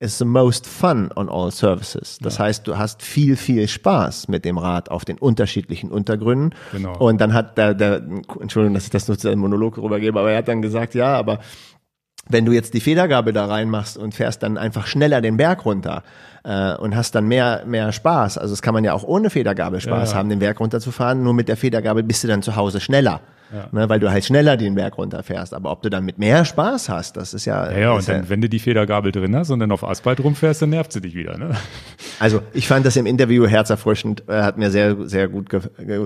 is the most fun on all surfaces. Das heißt, du hast viel, viel Spaß mit dem Rad auf den unterschiedlichen Untergründen. Genau. Und dann hat der, der, Entschuldigung, dass ich das nur zu einem Monolog rübergebe, aber er hat dann gesagt, ja, aber wenn du jetzt die Federgabel da reinmachst und fährst dann einfach schneller den Berg runter äh, und hast dann mehr mehr Spaß, also das kann man ja auch ohne Federgabel Spaß Ja, ja. haben, den Berg runterzufahren, nur mit der Federgabel bist du dann zu Hause schneller, ne, weil du halt schneller den Berg runterfährst. Aber ob du dann mit mehr Spaß hast, das ist ja, Ja, ja, und dann, wenn du die Federgabel drin hast und dann auf Asphalt rumfährst, dann nervt sie dich wieder. Ne? Also ich fand das im Interview herzerfrischend, äh, hat mir sehr, sehr gut, ge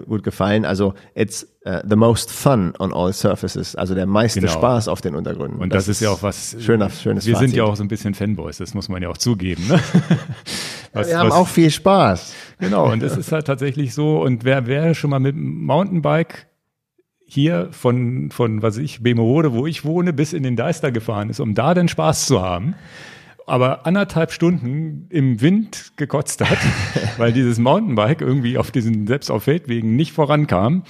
gut gefallen. Also it's uh, the most fun on all surfaces, also der meiste Genau. Spaß auf den Untergründen. Und das, ist ja auch was. schöner, schönes Wir sind Fazit. ja auch so ein bisschen Fanboys, das muss man ja auch zugeben. Ne? <laughs> Was, Wir haben was- auch viel Spaß. Genau, und es ist halt tatsächlich so. Und wer, wer schon mal mit Mountainbike hier von, von was ich, Bemerode, wo ich wohne, bis in den Deister gefahren ist, um da den Spaß zu haben, aber anderthalb Stunden im Wind gekotzt hat, <laughs> weil dieses Mountainbike irgendwie auf diesen, selbst auf Feldwegen nicht vorankam,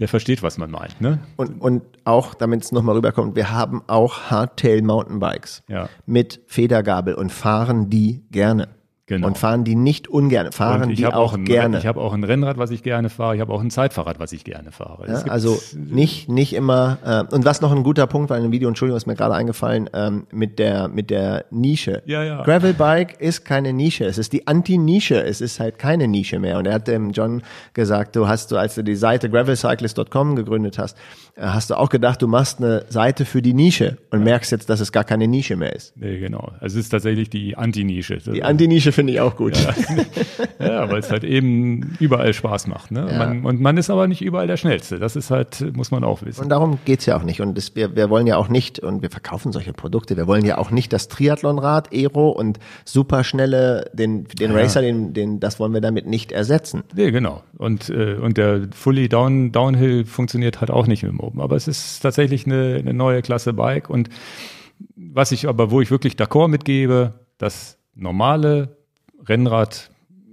der versteht, was man meint, ne? Und, und auch, damit es nochmal rüberkommt, wir haben auch Hardtail Mountainbikes Ja. mit Federgabel und fahren die gerne. Genau. Und fahren die nicht ungern, fahren die habe auch, ein, gerne. ich habe auch ein Rennrad, was ich gerne fahre. Ich habe auch ein Zeitfahrrad, was ich gerne fahre. Ja, also nicht nicht immer äh, und was noch ein guter Punkt war in dem Video Entschuldigung ist mir gerade eingefallen ähm, mit der mit der Nische Ja, ja. Gravelbike ist keine Nische es ist die Anti-Nische es ist halt keine Nische mehr und er hat dem John gesagt du hast du als du die Seite gravelcyclist.com gegründet hast äh, hast du auch gedacht du machst eine Seite für die Nische und merkst jetzt dass es gar keine Nische mehr ist nee, genau. Also es ist tatsächlich die Anti-Nische. die Anti-Nische finde ich auch gut. Ja, ja weil es halt eben überall Spaß macht. Ne? Ja. Man, und man ist aber nicht überall der Schnellste. Das ist halt, muss man auch wissen. Und darum geht's ja auch nicht. Und das, wir, wir wollen ja auch nicht, und wir verkaufen solche Produkte, wir wollen ja auch nicht das Triathlonrad, Aero und superschnelle, den, den Ja. Racer, den, den, das wollen wir damit nicht ersetzen. Nee, genau. Und, äh, und der Fully Down, Downhill funktioniert halt auch nicht mit dem Open. Aber es ist tatsächlich eine, eine neue Klasse Bike. Und was ich aber, wo ich wirklich d'accord mitgebe, das normale Rennrad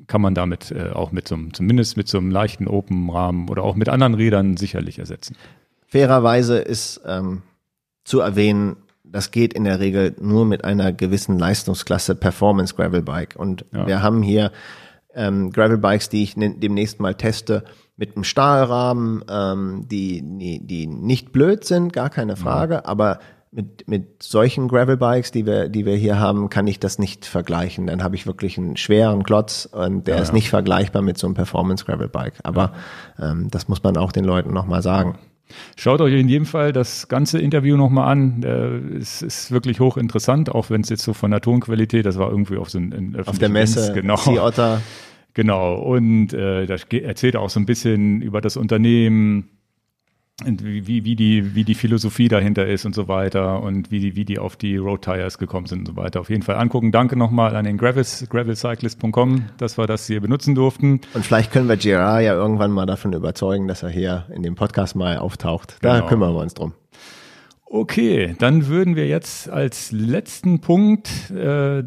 kann man damit äh, auch mit so einem, zumindest mit so einem leichten Open-Rahmen oder auch mit anderen Rädern sicherlich ersetzen. Fairerweise ist ähm, zu erwähnen, das geht in der Regel nur mit einer gewissen Leistungsklasse Performance Gravel Bike. Und Ja. wir haben hier ähm, Gravel Bikes, die ich demnächst mal teste, mit einem Stahlrahmen, ähm, die, die, die nicht blöd sind, gar keine Frage, aber mit, mit solchen Gravel Bikes, die wir, die wir hier haben, kann ich das nicht vergleichen. Dann habe ich wirklich einen schweren Klotz und der ist nicht vergleichbar mit so einem Performance Gravel Bike. Aber ähm, das muss man auch den Leuten nochmal sagen. Schaut euch in jedem Fall das ganze Interview nochmal an. Äh, es ist wirklich hochinteressant, auch wenn es jetzt so von der Tonqualität, das war irgendwie auf so ein Auf der Messe, genau. Sea Otter. Genau, und äh, da ge- erzählt er auch so ein bisschen über das Unternehmen, wie, wie, die, wie die Philosophie dahinter ist und so weiter und wie die, wie die auf die Road Tires gekommen sind und so weiter. Auf jeden Fall angucken. Danke nochmal an den Gravis, gravelcyclist.com, dass wir das hier benutzen durften. Und vielleicht können wir Gerard ja irgendwann mal davon überzeugen, dass er hier in dem Podcast mal auftaucht. Da Genau. kümmern wir uns drum. Okay, dann würden wir jetzt als letzten Punkt, äh,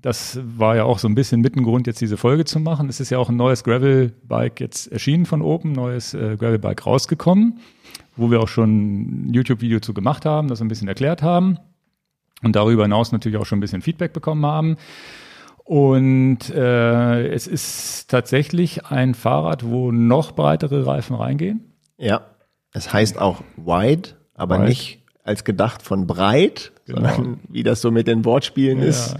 das war ja auch so ein bisschen Mittengrund, jetzt diese Folge zu machen. Es ist ja auch ein neues Gravel-Bike jetzt erschienen von Open, neues äh, Gravel-Bike rausgekommen, wo wir auch schon ein YouTube-Video zu gemacht haben, das ein bisschen erklärt haben und darüber hinaus natürlich auch schon ein bisschen Feedback bekommen haben. Und äh, es ist tatsächlich ein Fahrrad, wo noch breitere Reifen reingehen. Ja. Es heißt auch wide, aber Wide. nicht als gedacht von breit, Genau. sondern wie das so mit den Wortspielen ist.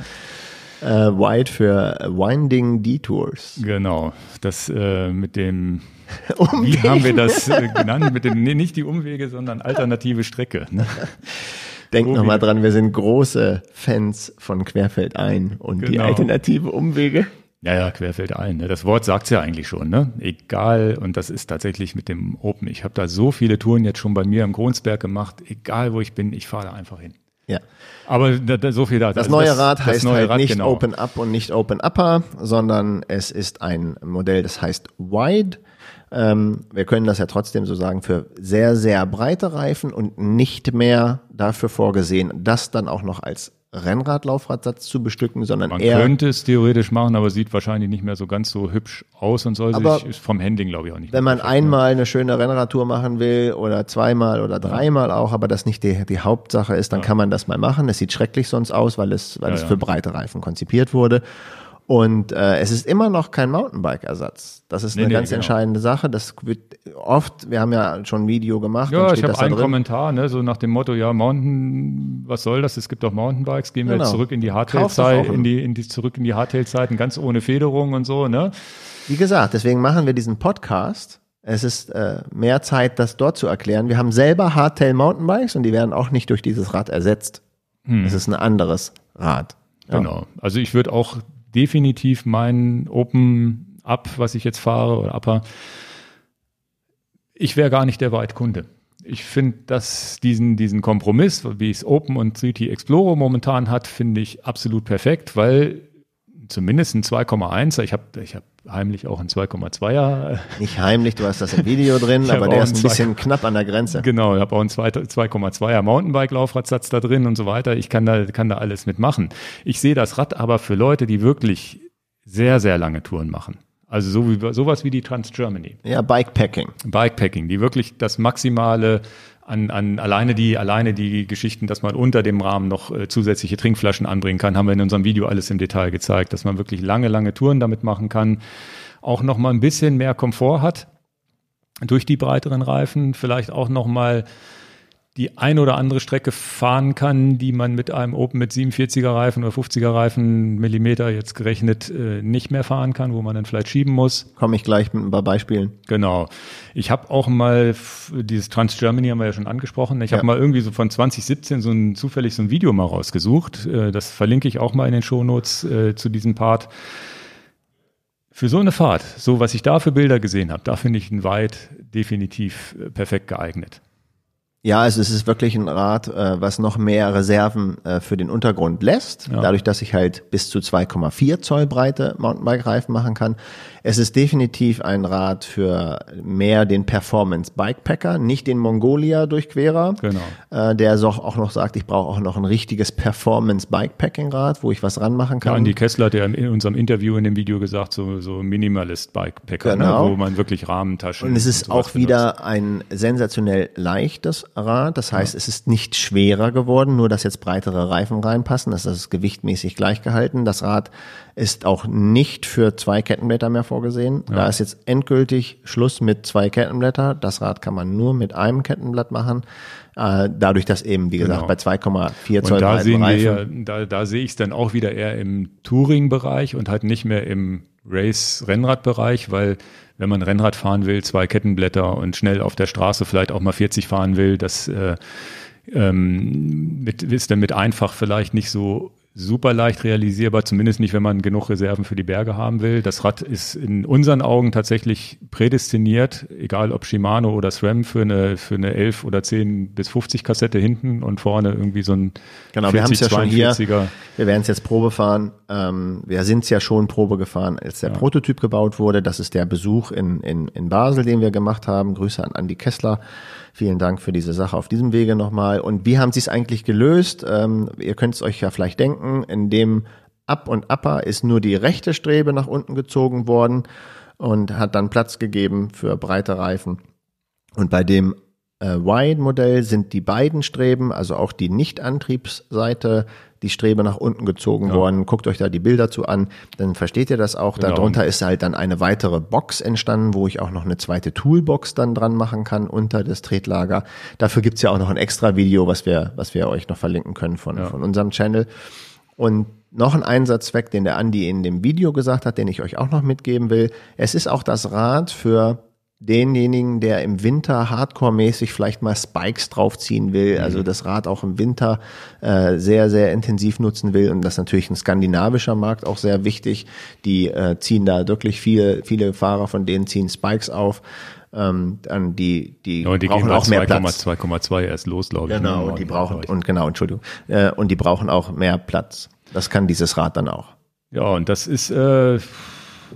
Äh, wide für Winding Detours. Genau, das äh, mit dem, <laughs> wie haben wir das äh, genannt? Mit dem, nee, nicht die Umwege, sondern alternative Strecke. Ne? Denkt nochmal dran, wir sind große Fans von Querfeldein und die Genau. alternative Umwege. Ja, ja, querfeld ein. Ne? Das Wort sagt's ja eigentlich schon. Ne? Egal, und das ist tatsächlich mit dem Open. Ich habe da so viele Touren jetzt schon bei mir im Gronsberg gemacht. Egal, wo ich bin, ich fahre da einfach hin. Ja. Aber da, da, so viel da. Das neue Rad das heißt neue halt Rad, nicht genau. Open Up und nicht Open Upper, sondern es ist ein Modell, das heißt Wide. Ähm, wir können das ja trotzdem so sagen, für sehr, sehr breite Reifen und nicht mehr dafür vorgesehen, das dann auch noch als Rennradlaufradsatz zu bestücken, sondern Man eher könnte es theoretisch machen, aber sieht wahrscheinlich nicht mehr so ganz so hübsch aus und soll Aber sich ist vom Handling, glaube ich, auch nicht wenn man ne? einmal eine schöne Rennradtour machen will oder zweimal oder dreimal auch, aber das nicht die, die Hauptsache ist, dann kann man das mal machen. Es sieht schrecklich sonst aus, weil es, weil Ja, es ja. für breite Reifen konzipiert wurde. Und äh, es ist immer noch kein Mountainbike-Ersatz. Das ist Nee, eine nee, ganz genau. entscheidende Sache. Das wird oft, wir haben ja schon ein Video gemacht. Ja, ich habe einen drin. Kommentar, ne, so nach dem Motto, ja, Mountain, was soll das? Es gibt doch Mountainbikes, gehen wir Genau. jetzt zurück in die Hardtail-Zeit, auch in die, in die, zurück in die Hardtail-Zeiten, ganz ohne Federung und so, ne? Wie gesagt, deswegen machen wir diesen Podcast. Es ist äh, mehr Zeit, das dort zu erklären. Wir haben selber Hardtail Mountainbikes und die werden auch nicht durch dieses Rad ersetzt. Es ist ein anderes Rad. Ja. Genau. Also ich würde auch definitiv meinen Open Up, was ich jetzt fahre, oder Upper, ich wäre gar nicht der Weitkunde. Ich finde, dass diesen, diesen Kompromiss, wie es Open und 3T Explorer momentan hat, finde ich absolut perfekt, weil zumindest ein 2,1er, ich habe ich hab heimlich auch ein 2,2er Nicht heimlich, du hast das im Video <laughs> drin, aber der ist ein bisschen knapp an der Grenze. Genau, ich habe auch einen 2 2,2er Mountainbike-Laufradsatz da drin und so weiter. Ich kann da, kann da alles mitmachen. Ich sehe das Rad aber für Leute, die wirklich sehr, sehr lange Touren machen. Also so wie, sowas wie die Trans Germany. Ja, Bikepacking. Bikepacking, die wirklich das Maximale an, an alleine die, alleine die Geschichten, dass man unter dem Rahmen noch äh, zusätzliche Trinkflaschen anbringen kann, haben wir in unserem Video alles im Detail gezeigt, dass man wirklich lange, lange Touren damit machen kann, auch noch mal ein bisschen mehr Komfort hat durch die breiteren Reifen, vielleicht auch noch mal die ein oder andere Strecke fahren kann, die man mit einem Open mit 47er Reifen oder 50er Reifen Millimeter jetzt gerechnet äh, nicht mehr fahren kann, wo man dann vielleicht schieben muss. Komme ich gleich mit ein paar Beispielen. Genau. Ich habe auch mal dieses Trans Germany haben wir ja schon angesprochen. Ich ja. habe mal irgendwie so von 2017 so ein zufällig so ein Video mal rausgesucht. Äh, das verlinke ich auch mal in den Shownotes äh, zu diesem Part. Für so eine Fahrt, so was ich da für Bilder gesehen habe, da finde ich ein Weit definitiv äh, perfekt geeignet. Ja, also es ist wirklich ein Rad, äh, was noch mehr Reserven äh, für den Untergrund lässt, ja. dadurch, dass ich halt bis zu 2,4 Zoll breite Mountainbike-Reifen machen kann. Es ist definitiv ein Rad für mehr den Performance-Bikepacker, nicht den Mongolia-Durchquerer, genau. äh, der so auch noch sagt, ich brauche auch noch ein richtiges Performance-Bikepacking-Rad, wo ich was ranmachen kann. Ja, Andi Kessler hat ja in unserem Interview in dem Video gesagt, so, so Minimalist-Bikepacker, ne, genau. ne, wo man wirklich Rahmentaschen Und es ist und auch wieder ein sensationell leichtes Rad. Das heißt, ja. es ist nicht schwerer geworden, nur dass jetzt breitere Reifen reinpassen. Das ist gewichtmäßig gleich gehalten. Das Rad ist auch nicht für zwei Kettenblätter mehr vorgesehen. Ja. Da ist jetzt endgültig Schluss mit zwei Kettenblätter. Das Rad kann man nur mit einem Kettenblatt machen. Äh, dadurch, dass eben, wie gesagt, genau. bei 2,4 Zoll da sehen Reifen, wir da, da sehe ich es dann auch wieder eher im Touring-Bereich und halt nicht mehr im Race-Rennrad-Bereich, weil wenn man Rennrad fahren will, zwei Kettenblätter und schnell auf der Straße vielleicht auch mal 40 fahren will, das äh, ähm, mit, ist dann mit einfach vielleicht nicht so super leicht realisierbar, zumindest nicht, wenn man genug Reserven für die Berge haben will. Das Rad ist in unseren Augen tatsächlich prädestiniert, egal ob Shimano oder SRAM, für eine, für eine 11 oder 10 bis 50 Kassette hinten und vorne irgendwie so ein Genau, 40, wir haben es ja schon hier, wir werden es jetzt Probe fahren. Ähm, wir sind es ja schon Probe gefahren, als der ja. Prototyp gebaut wurde. Das ist der Besuch in, in, in Basel, den wir gemacht haben. Grüße an Andi Kessler. Vielen Dank für diese Sache auf diesem Wege nochmal. Und wie haben Sie es eigentlich gelöst? Ähm, ihr könnt es euch ja vielleicht denken, in dem Up und Upper ist nur die rechte Strebe nach unten gezogen worden und hat dann Platz gegeben für breite Reifen. Und bei dem äh, Wide-Modell sind die beiden Streben, also auch die Nicht-Antriebsseite, die Strebe nach unten gezogen ja. worden. Guckt euch da die Bilder zu an, dann versteht ihr das auch. Genau. Darunter ist halt dann eine weitere Box entstanden, wo ich auch noch eine zweite Toolbox dann dran machen kann unter das Tretlager. Dafür gibt's ja auch noch ein extra Video, was wir, was wir euch noch verlinken können von, ja. von unserem Channel. Und noch ein Einsatzzweck, den der Andi in dem Video gesagt hat, den ich euch auch noch mitgeben will. Es ist auch das Rad für denjenigen, der im Winter hardcore-mäßig vielleicht mal Spikes draufziehen will, mhm. also das Rad auch im Winter äh, sehr, sehr intensiv nutzen will und das ist natürlich ein skandinavischer Markt auch sehr wichtig. Die äh, ziehen da wirklich viele, viele Fahrer von denen ziehen Spikes auf. Ähm, dann die, die, ja, die brauchen auch 2, mehr Platz. 2,2 erst los, glaube ich. Ne? Genau, und die brauchen, und genau, Entschuldigung, äh, und die brauchen auch mehr Platz. Das kann dieses Rad dann auch. Ja, und das ist, äh,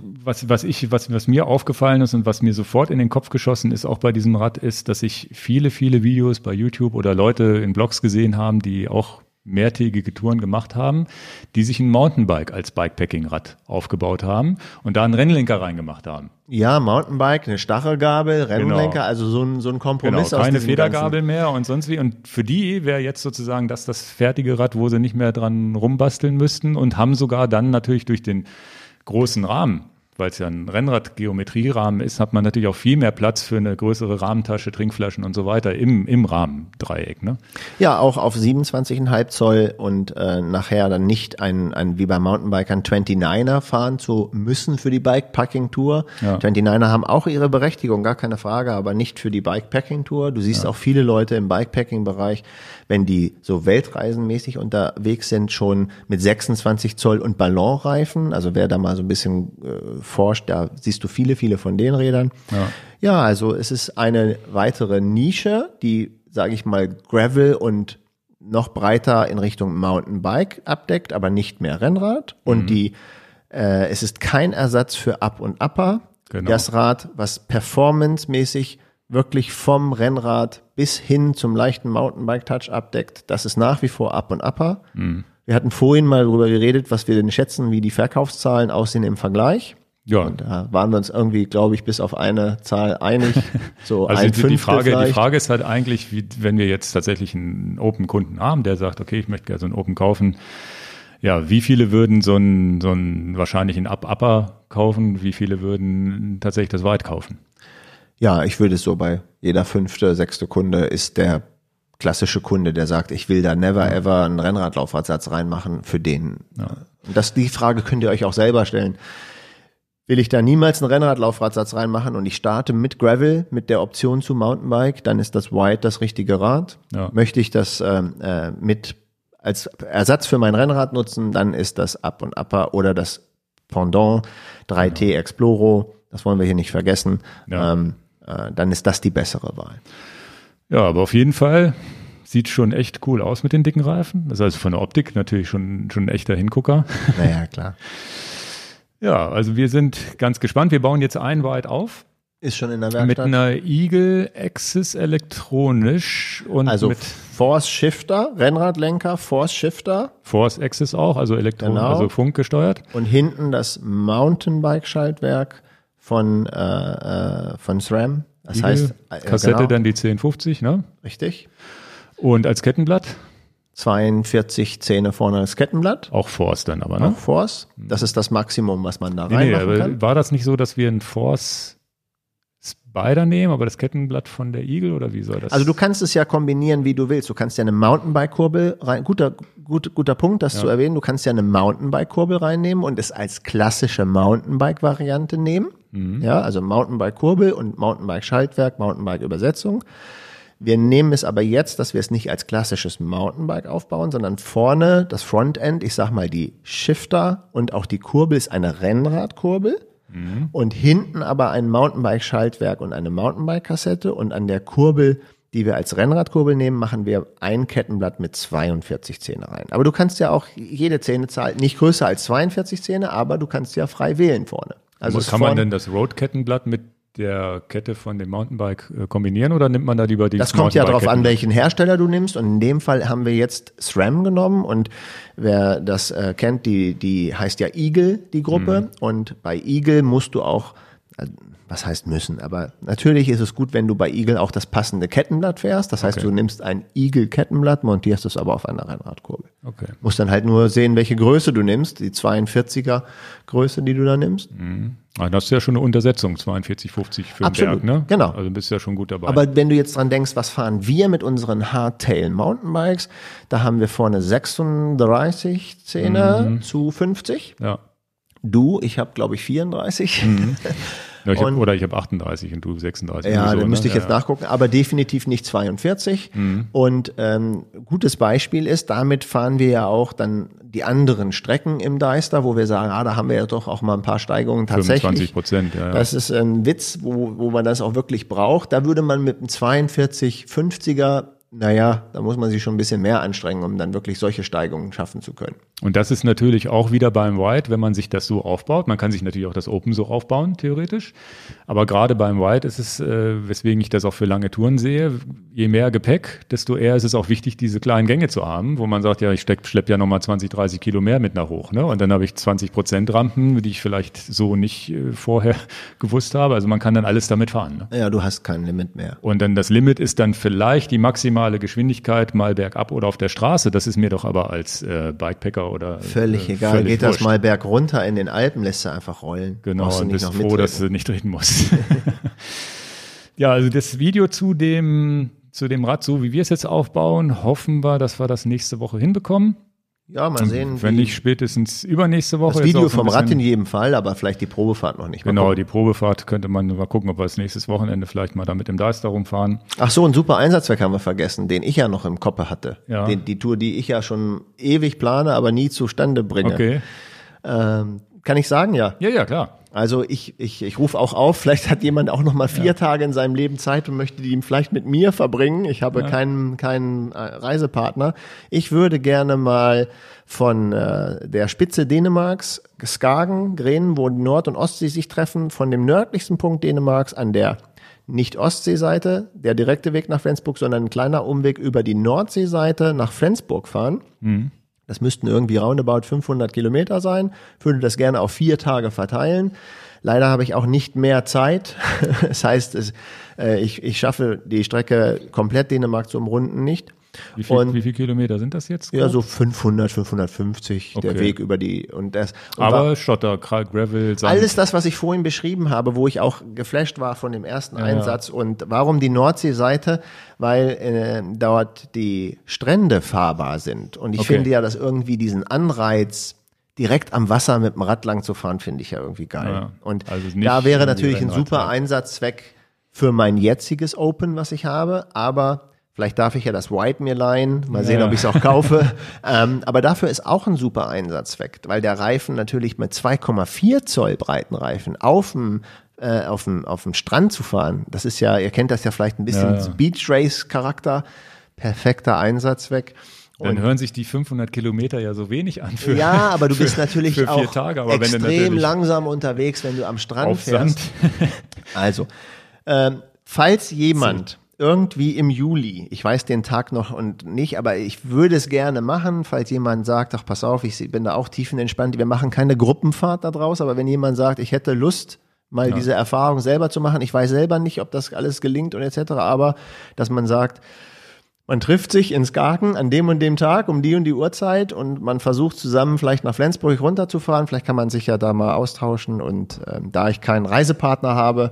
was, was ich, was, was mir aufgefallen ist und was mir sofort in den Kopf geschossen ist, auch bei diesem Rad, ist, dass ich viele, viele Videos bei YouTube oder Leute in Blogs gesehen haben, die auch mehrtägige Touren gemacht haben, die sich ein Mountainbike als Bikepacking-Rad aufgebaut haben und da einen Rennlenker reingemacht haben. Ja, Mountainbike, eine Stachelgabel, Rennlenker, genau. also so ein, so ein Kompromiss. Genau, keine Federgabel mehr und sonst wie. Und für die wäre jetzt sozusagen das das fertige Rad, wo sie nicht mehr dran rumbasteln müssten und haben sogar dann natürlich durch den großen Rahmen, weil es ja ein Rennrad-Geometrierahmen ist, hat man natürlich auch viel mehr Platz für eine größere Rahmentasche, Trinkflaschen und so weiter im, im Rahmendreieck. Ne? Ja, auch auf 27,5 Zoll und äh, nachher dann nicht ein, ein wie bei Mountainbikern 29er fahren zu müssen für die Bikepacking-Tour. Ja. 29er haben auch ihre Berechtigung, gar keine Frage, aber nicht für die Bikepacking-Tour. Du siehst ja. auch viele Leute im Bikepacking-Bereich, wenn die so weltreisenmäßig unterwegs sind, schon mit 26 Zoll und Ballonreifen. Also wer da mal so ein bisschen äh, forscht, da siehst du viele, viele von den Rädern. Ja, ja also es ist eine weitere Nische, die, sage ich mal, Gravel und noch breiter in Richtung Mountainbike abdeckt, aber nicht mehr Rennrad. Und mhm. die, äh, es ist kein Ersatz für Up und Upper. Genau. Das Rad, was performancemäßig wirklich vom Rennrad bis hin zum leichten Mountainbike-Touch abdeckt, das ist nach wie vor Up und Upper. Mhm. Wir hatten vorhin mal darüber geredet, was wir denn schätzen, wie die Verkaufszahlen aussehen im Vergleich. Ja. Und da waren wir uns irgendwie, glaube ich, bis auf eine Zahl einig. <laughs> So also ein die, die Frage, vielleicht. die Frage ist halt eigentlich, wie, wenn wir jetzt tatsächlich einen Open-Kunden haben, der sagt, okay, ich möchte gerne so einen Open kaufen. Ja, wie viele würden so einen, so einen wahrscheinlich einen Up-Upper kaufen? Wie viele würden tatsächlich das Weit kaufen? Ja, ich würde es so bei jeder fünfte, sechste Kunde ist der klassische Kunde, der sagt, ich will da never ever einen Rennradlaufradsatz reinmachen, für den. Und das, die Frage könnt ihr euch auch selber stellen. Will ich da niemals einen Rennradlaufradsatz reinmachen und ich starte mit Gravel, mit der Option zu Mountainbike, dann ist das White das richtige Rad. Ja. Möchte ich das ähm, äh, mit als Ersatz für mein Rennrad nutzen, dann ist das Up und Upper oder das Pendant 3T Exploro. Das wollen wir hier nicht vergessen. Ja. Ähm, äh, dann ist das die bessere Wahl. Ja, aber auf jeden Fall sieht schon echt cool aus mit den dicken Reifen. Das ist also von der Optik natürlich schon, schon ein echter Hingucker. <laughs> Naja, klar. Ja, also wir sind ganz gespannt. Wir bauen jetzt ein weit auf Ist schon in der mit Werkstatt. einer Eagle Axis elektronisch und also mit Force Shifter, Rennradlenker, Force Shifter Force Axis auch, also Elektron, Genau. also funkgesteuert. und hinten das Mountainbike-Schaltwerk von, äh, äh, von SRAM. Das Eagle, heißt, äh, Kassette genau, dann die 1050, ne? richtig. Und als Kettenblatt 42 Zähne vorne als Kettenblatt. auch Force dann aber, ne? Auch Force. Das ist das Maximum, was man da Nee, nee, reinmachen aber kann. war das nicht so, dass wir ein Force Spider nehmen, aber das Kettenblatt von der Eagle oder wie soll das? Also du kannst es ja kombinieren, wie du willst. Du kannst ja eine Mountainbike-Kurbel rein, guter, gut, guter Punkt, das zu erwähnen. Du kannst ja eine Mountainbike-Kurbel reinnehmen und es als klassische Mountainbike-Variante nehmen. Ja, also Mountainbike-Kurbel und Mountainbike-Schaltwerk, Mountainbike-Übersetzung. Wir nehmen es aber jetzt, dass wir es nicht als klassisches Mountainbike aufbauen, sondern vorne das Frontend, ich sag mal die Shifter und auch die Kurbel ist eine Rennradkurbel und hinten aber ein Mountainbike-Schaltwerk und eine Mountainbike-Kassette und an der Kurbel, die wir als Rennradkurbel nehmen, machen wir ein Kettenblatt mit 42 Zähne rein. Aber du kannst ja auch jede Zähnezahl nicht größer als 42 Zähne, aber du kannst ja frei wählen vorne. Also kann man denn das Road-Kettenblatt mit der Kette von dem Mountainbike äh, kombinieren oder nimmt man da lieber die Das kommt ja darauf an, welchen Hersteller du nimmst. Und in dem Fall haben wir jetzt SRAM genommen. Und wer das äh, kennt, die, die heißt ja Eagle, die Gruppe. Mhm. Und bei Eagle musst du auch, äh, was heißt müssen, aber natürlich ist es gut, wenn du bei Eagle auch das passende Kettenblatt fährst. Das heißt, Okay. du nimmst ein Eagle-Kettenblatt, montierst es aber auf einer Rennradkurbel. Okay. Musst dann halt nur sehen, welche Größe du nimmst, die 42er Größe, die du da nimmst. Ah, das ist ja schon eine Untersetzung, 42, 50 für den Absolut, Berg, ne? genau. Also bist ja schon gut dabei. Aber wenn du jetzt dran denkst, was fahren wir mit unseren Hardtail Mountainbikes, da haben wir vorne 36 Zähne Mhm. zu 50. ja. Du, ich habe glaube ich 34. <laughs> ja ich hab, Und- oder ich habe 38 und du 36. Ja, irgendwie da so, müsste ne? ich jetzt ja. nachgucken, aber definitiv nicht 42. Mhm. Und ähm, gutes Beispiel ist, damit fahren wir ja auch dann die anderen Strecken im Deister, wo wir sagen, ah, da haben wir ja doch auch mal ein paar Steigungen tatsächlich. 25 Prozent, ja. ja. Das ist ein Witz, wo, wo man das auch wirklich braucht. Da würde man mit einem 42, 50er, naja, da muss man sich schon ein bisschen mehr anstrengen, um dann wirklich solche Steigungen schaffen zu können. Und das ist natürlich auch wieder beim White, wenn man sich das so aufbaut. Man kann sich natürlich auch das Open so aufbauen, theoretisch. Aber gerade beim White ist es, äh, weswegen ich das auch für lange Touren sehe, je mehr Gepäck, desto eher ist es auch wichtig, diese kleinen Gänge zu haben, wo man sagt, ja, ich steck, schlepp ja nochmal 20, 30 Kilo mehr mit nach hoch. Ne? Und dann habe ich 20 Prozent Rampen, die ich vielleicht so nicht äh, vorher <laughs> gewusst habe. Also man kann dann alles damit fahren. Ne? Ja, du hast kein Limit mehr. Und dann das Limit ist dann vielleicht die maximale Geschwindigkeit mal bergab oder auf der Straße. Das ist mir doch aber als äh, Bikepacker oder Völlig äh, egal. völlig Geht das wurscht. mal berg runter in den Alpen, lässt du einfach rollen. Genau, Brauchst du und bist froh, mitreden. dass du nicht treten musst. <laughs> ja, also das Video zu dem, zu dem Rad, so wie wir es jetzt aufbauen, hoffen wir, dass wir das nächste Woche hinbekommen. Ja, mal sehen. Wenn nicht spätestens übernächste Woche. das Video ein vom Rad in jedem Fall, aber vielleicht die Probefahrt noch nicht. Mal Genau, gucken. die Probefahrt könnte man mal gucken, ob wir das nächstes Wochenende vielleicht mal da mit dem Deister rumfahren. Ach so, einen super Einsatzzweck haben wir vergessen, den ich ja noch im Kopf hatte. Ja. Den, die Tour, die ich ja schon ewig plane, aber nie zustande bringe. Okay. Ähm, kann ich sagen, ja. Ja, ja, klar. Also ich, ich, ich rufe auch auf, vielleicht hat jemand auch noch mal vier Tage in seinem Leben Zeit und möchte die vielleicht mit mir verbringen. Ich habe keinen, keinen äh, Reisepartner. Ich würde gerne mal von äh, der Spitze Dänemarks, Skagen, Grenen, wo Nord- und Ostsee sich treffen, von dem nördlichsten Punkt Dänemarks an der nicht Ostseeseite, der direkte Weg nach Flensburg, sondern ein kleiner Umweg über die Nordseeseite nach Flensburg fahren. Das müssten irgendwie roundabout 500 Kilometer sein. Würde das gerne auf vier Tage verteilen. Leider habe ich auch nicht mehr Zeit. <laughs> Das heißt, äh, ich, ich schaffe die Strecke komplett Dänemark zu umrunden nicht. Wie viel, viele Kilometer sind das jetzt? Ja, grob? so 500, 550 der Okay. Weg über die und das. Und war- Aber Schotter, Gra- Gravel, Sand. alles das, was ich vorhin beschrieben habe, wo ich auch geflasht war von dem ersten Einsatz. Und warum die Nordseeseite? Weil äh, dort die Strände fahrbar sind. Und ich Okay. finde ja, dass irgendwie diesen Anreiz, direkt am Wasser mit dem Rad lang zu fahren, finde ich ja irgendwie geil. Ja. Und Also da wäre natürlich ein super. Einsatzzweck für mein jetziges Open, was ich habe. Aber Vielleicht darf ich ja das White mir leihen, mal sehen, Ja. ob ich es auch kaufe. <laughs> ähm, aber dafür ist auch ein super Einsatzzweck, weil der Reifen natürlich mit 2,4 Zoll breiten Reifen auf dem äh, auf dem auf dem Strand zu fahren, das ist ja, ihr kennt das ja vielleicht ein bisschen Ja, ja. Beach Race Charakter, perfekter Einsatzzweck. Dann hören sich die 500 Kilometer ja so wenig an für, Ja, aber du bist für- natürlich für auch Tage, extrem langsam unterwegs, wenn du am Strand fährst. Sand. Also, ähm, falls jemand irgendwie im Juli, ich weiß den Tag noch und nicht, aber ich würde es gerne machen, falls jemand sagt, ach pass auf, ich bin da auch tiefenentspannt, wir machen keine Gruppenfahrt da draus, aber wenn jemand sagt, ich hätte Lust, mal diese Erfahrung selber zu machen, ich weiß selber nicht, ob das alles gelingt und etc., aber dass man sagt, man trifft sich in Skagen an dem und dem Tag um die und die Uhrzeit und man versucht zusammen vielleicht nach Flensburg runterzufahren. Vielleicht kann man sich ja da mal austauschen und ähm, da ich keinen Reisepartner habe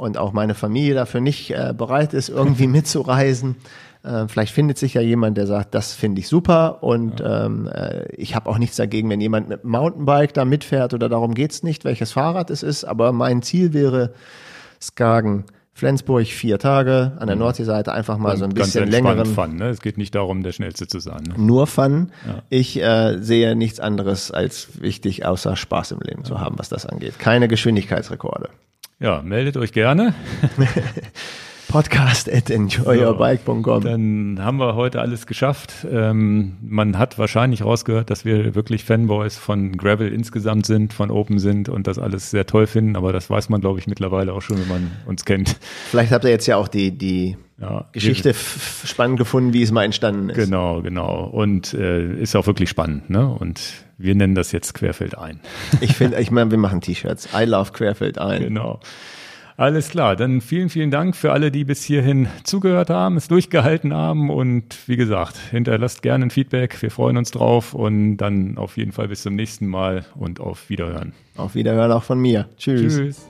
und auch meine Familie dafür nicht äh, bereit ist, irgendwie <laughs> mitzureisen, äh, vielleicht findet sich ja jemand, der sagt, das finde ich super und ähm, äh, ich habe auch nichts dagegen, wenn jemand mit Mountainbike da mitfährt oder darum geht's nicht, welches Fahrrad es ist, aber mein Ziel wäre Skagen. Flensburg vier Tage, an der Nordseeseite einfach mal so ein Mhm. Ganz bisschen längeren Fun, ne? Es geht nicht darum, der Schnellste zu sein. Ne? nur Fun. Ich äh, sehe nichts anderes als wichtig, außer Spaß im Leben zu haben, was das angeht. Keine Geschwindigkeitsrekorde. Ja, meldet euch gerne. <laughs> Podcast at enjoyyourbike.com. Dann haben wir heute alles geschafft. Ähm, man hat wahrscheinlich rausgehört, dass wir wirklich Fanboys von Gravel insgesamt sind, von Open sind und das alles sehr toll finden. Aber das weiß man, glaube ich, mittlerweile auch schon, wenn man uns kennt. Vielleicht habt ihr jetzt ja auch die, die Ja, Geschichte spannend gefunden, wie es mal entstanden ist. Genau, genau. Und äh, ist auch wirklich spannend. Ne? Und wir nennen das jetzt Querfeld ein. Ich finde, ich meine, wir machen T-Shirts. I love Querfeld ein. Genau. Alles klar, dann vielen, vielen Dank für alle, die bis hierhin zugehört haben, es durchgehalten haben und wie gesagt, hinterlasst gerne ein Feedback, wir freuen uns drauf und dann auf jeden Fall bis zum nächsten Mal und auf Wiederhören. Auf Wiederhören auch von mir. Tschüss. Tschüss.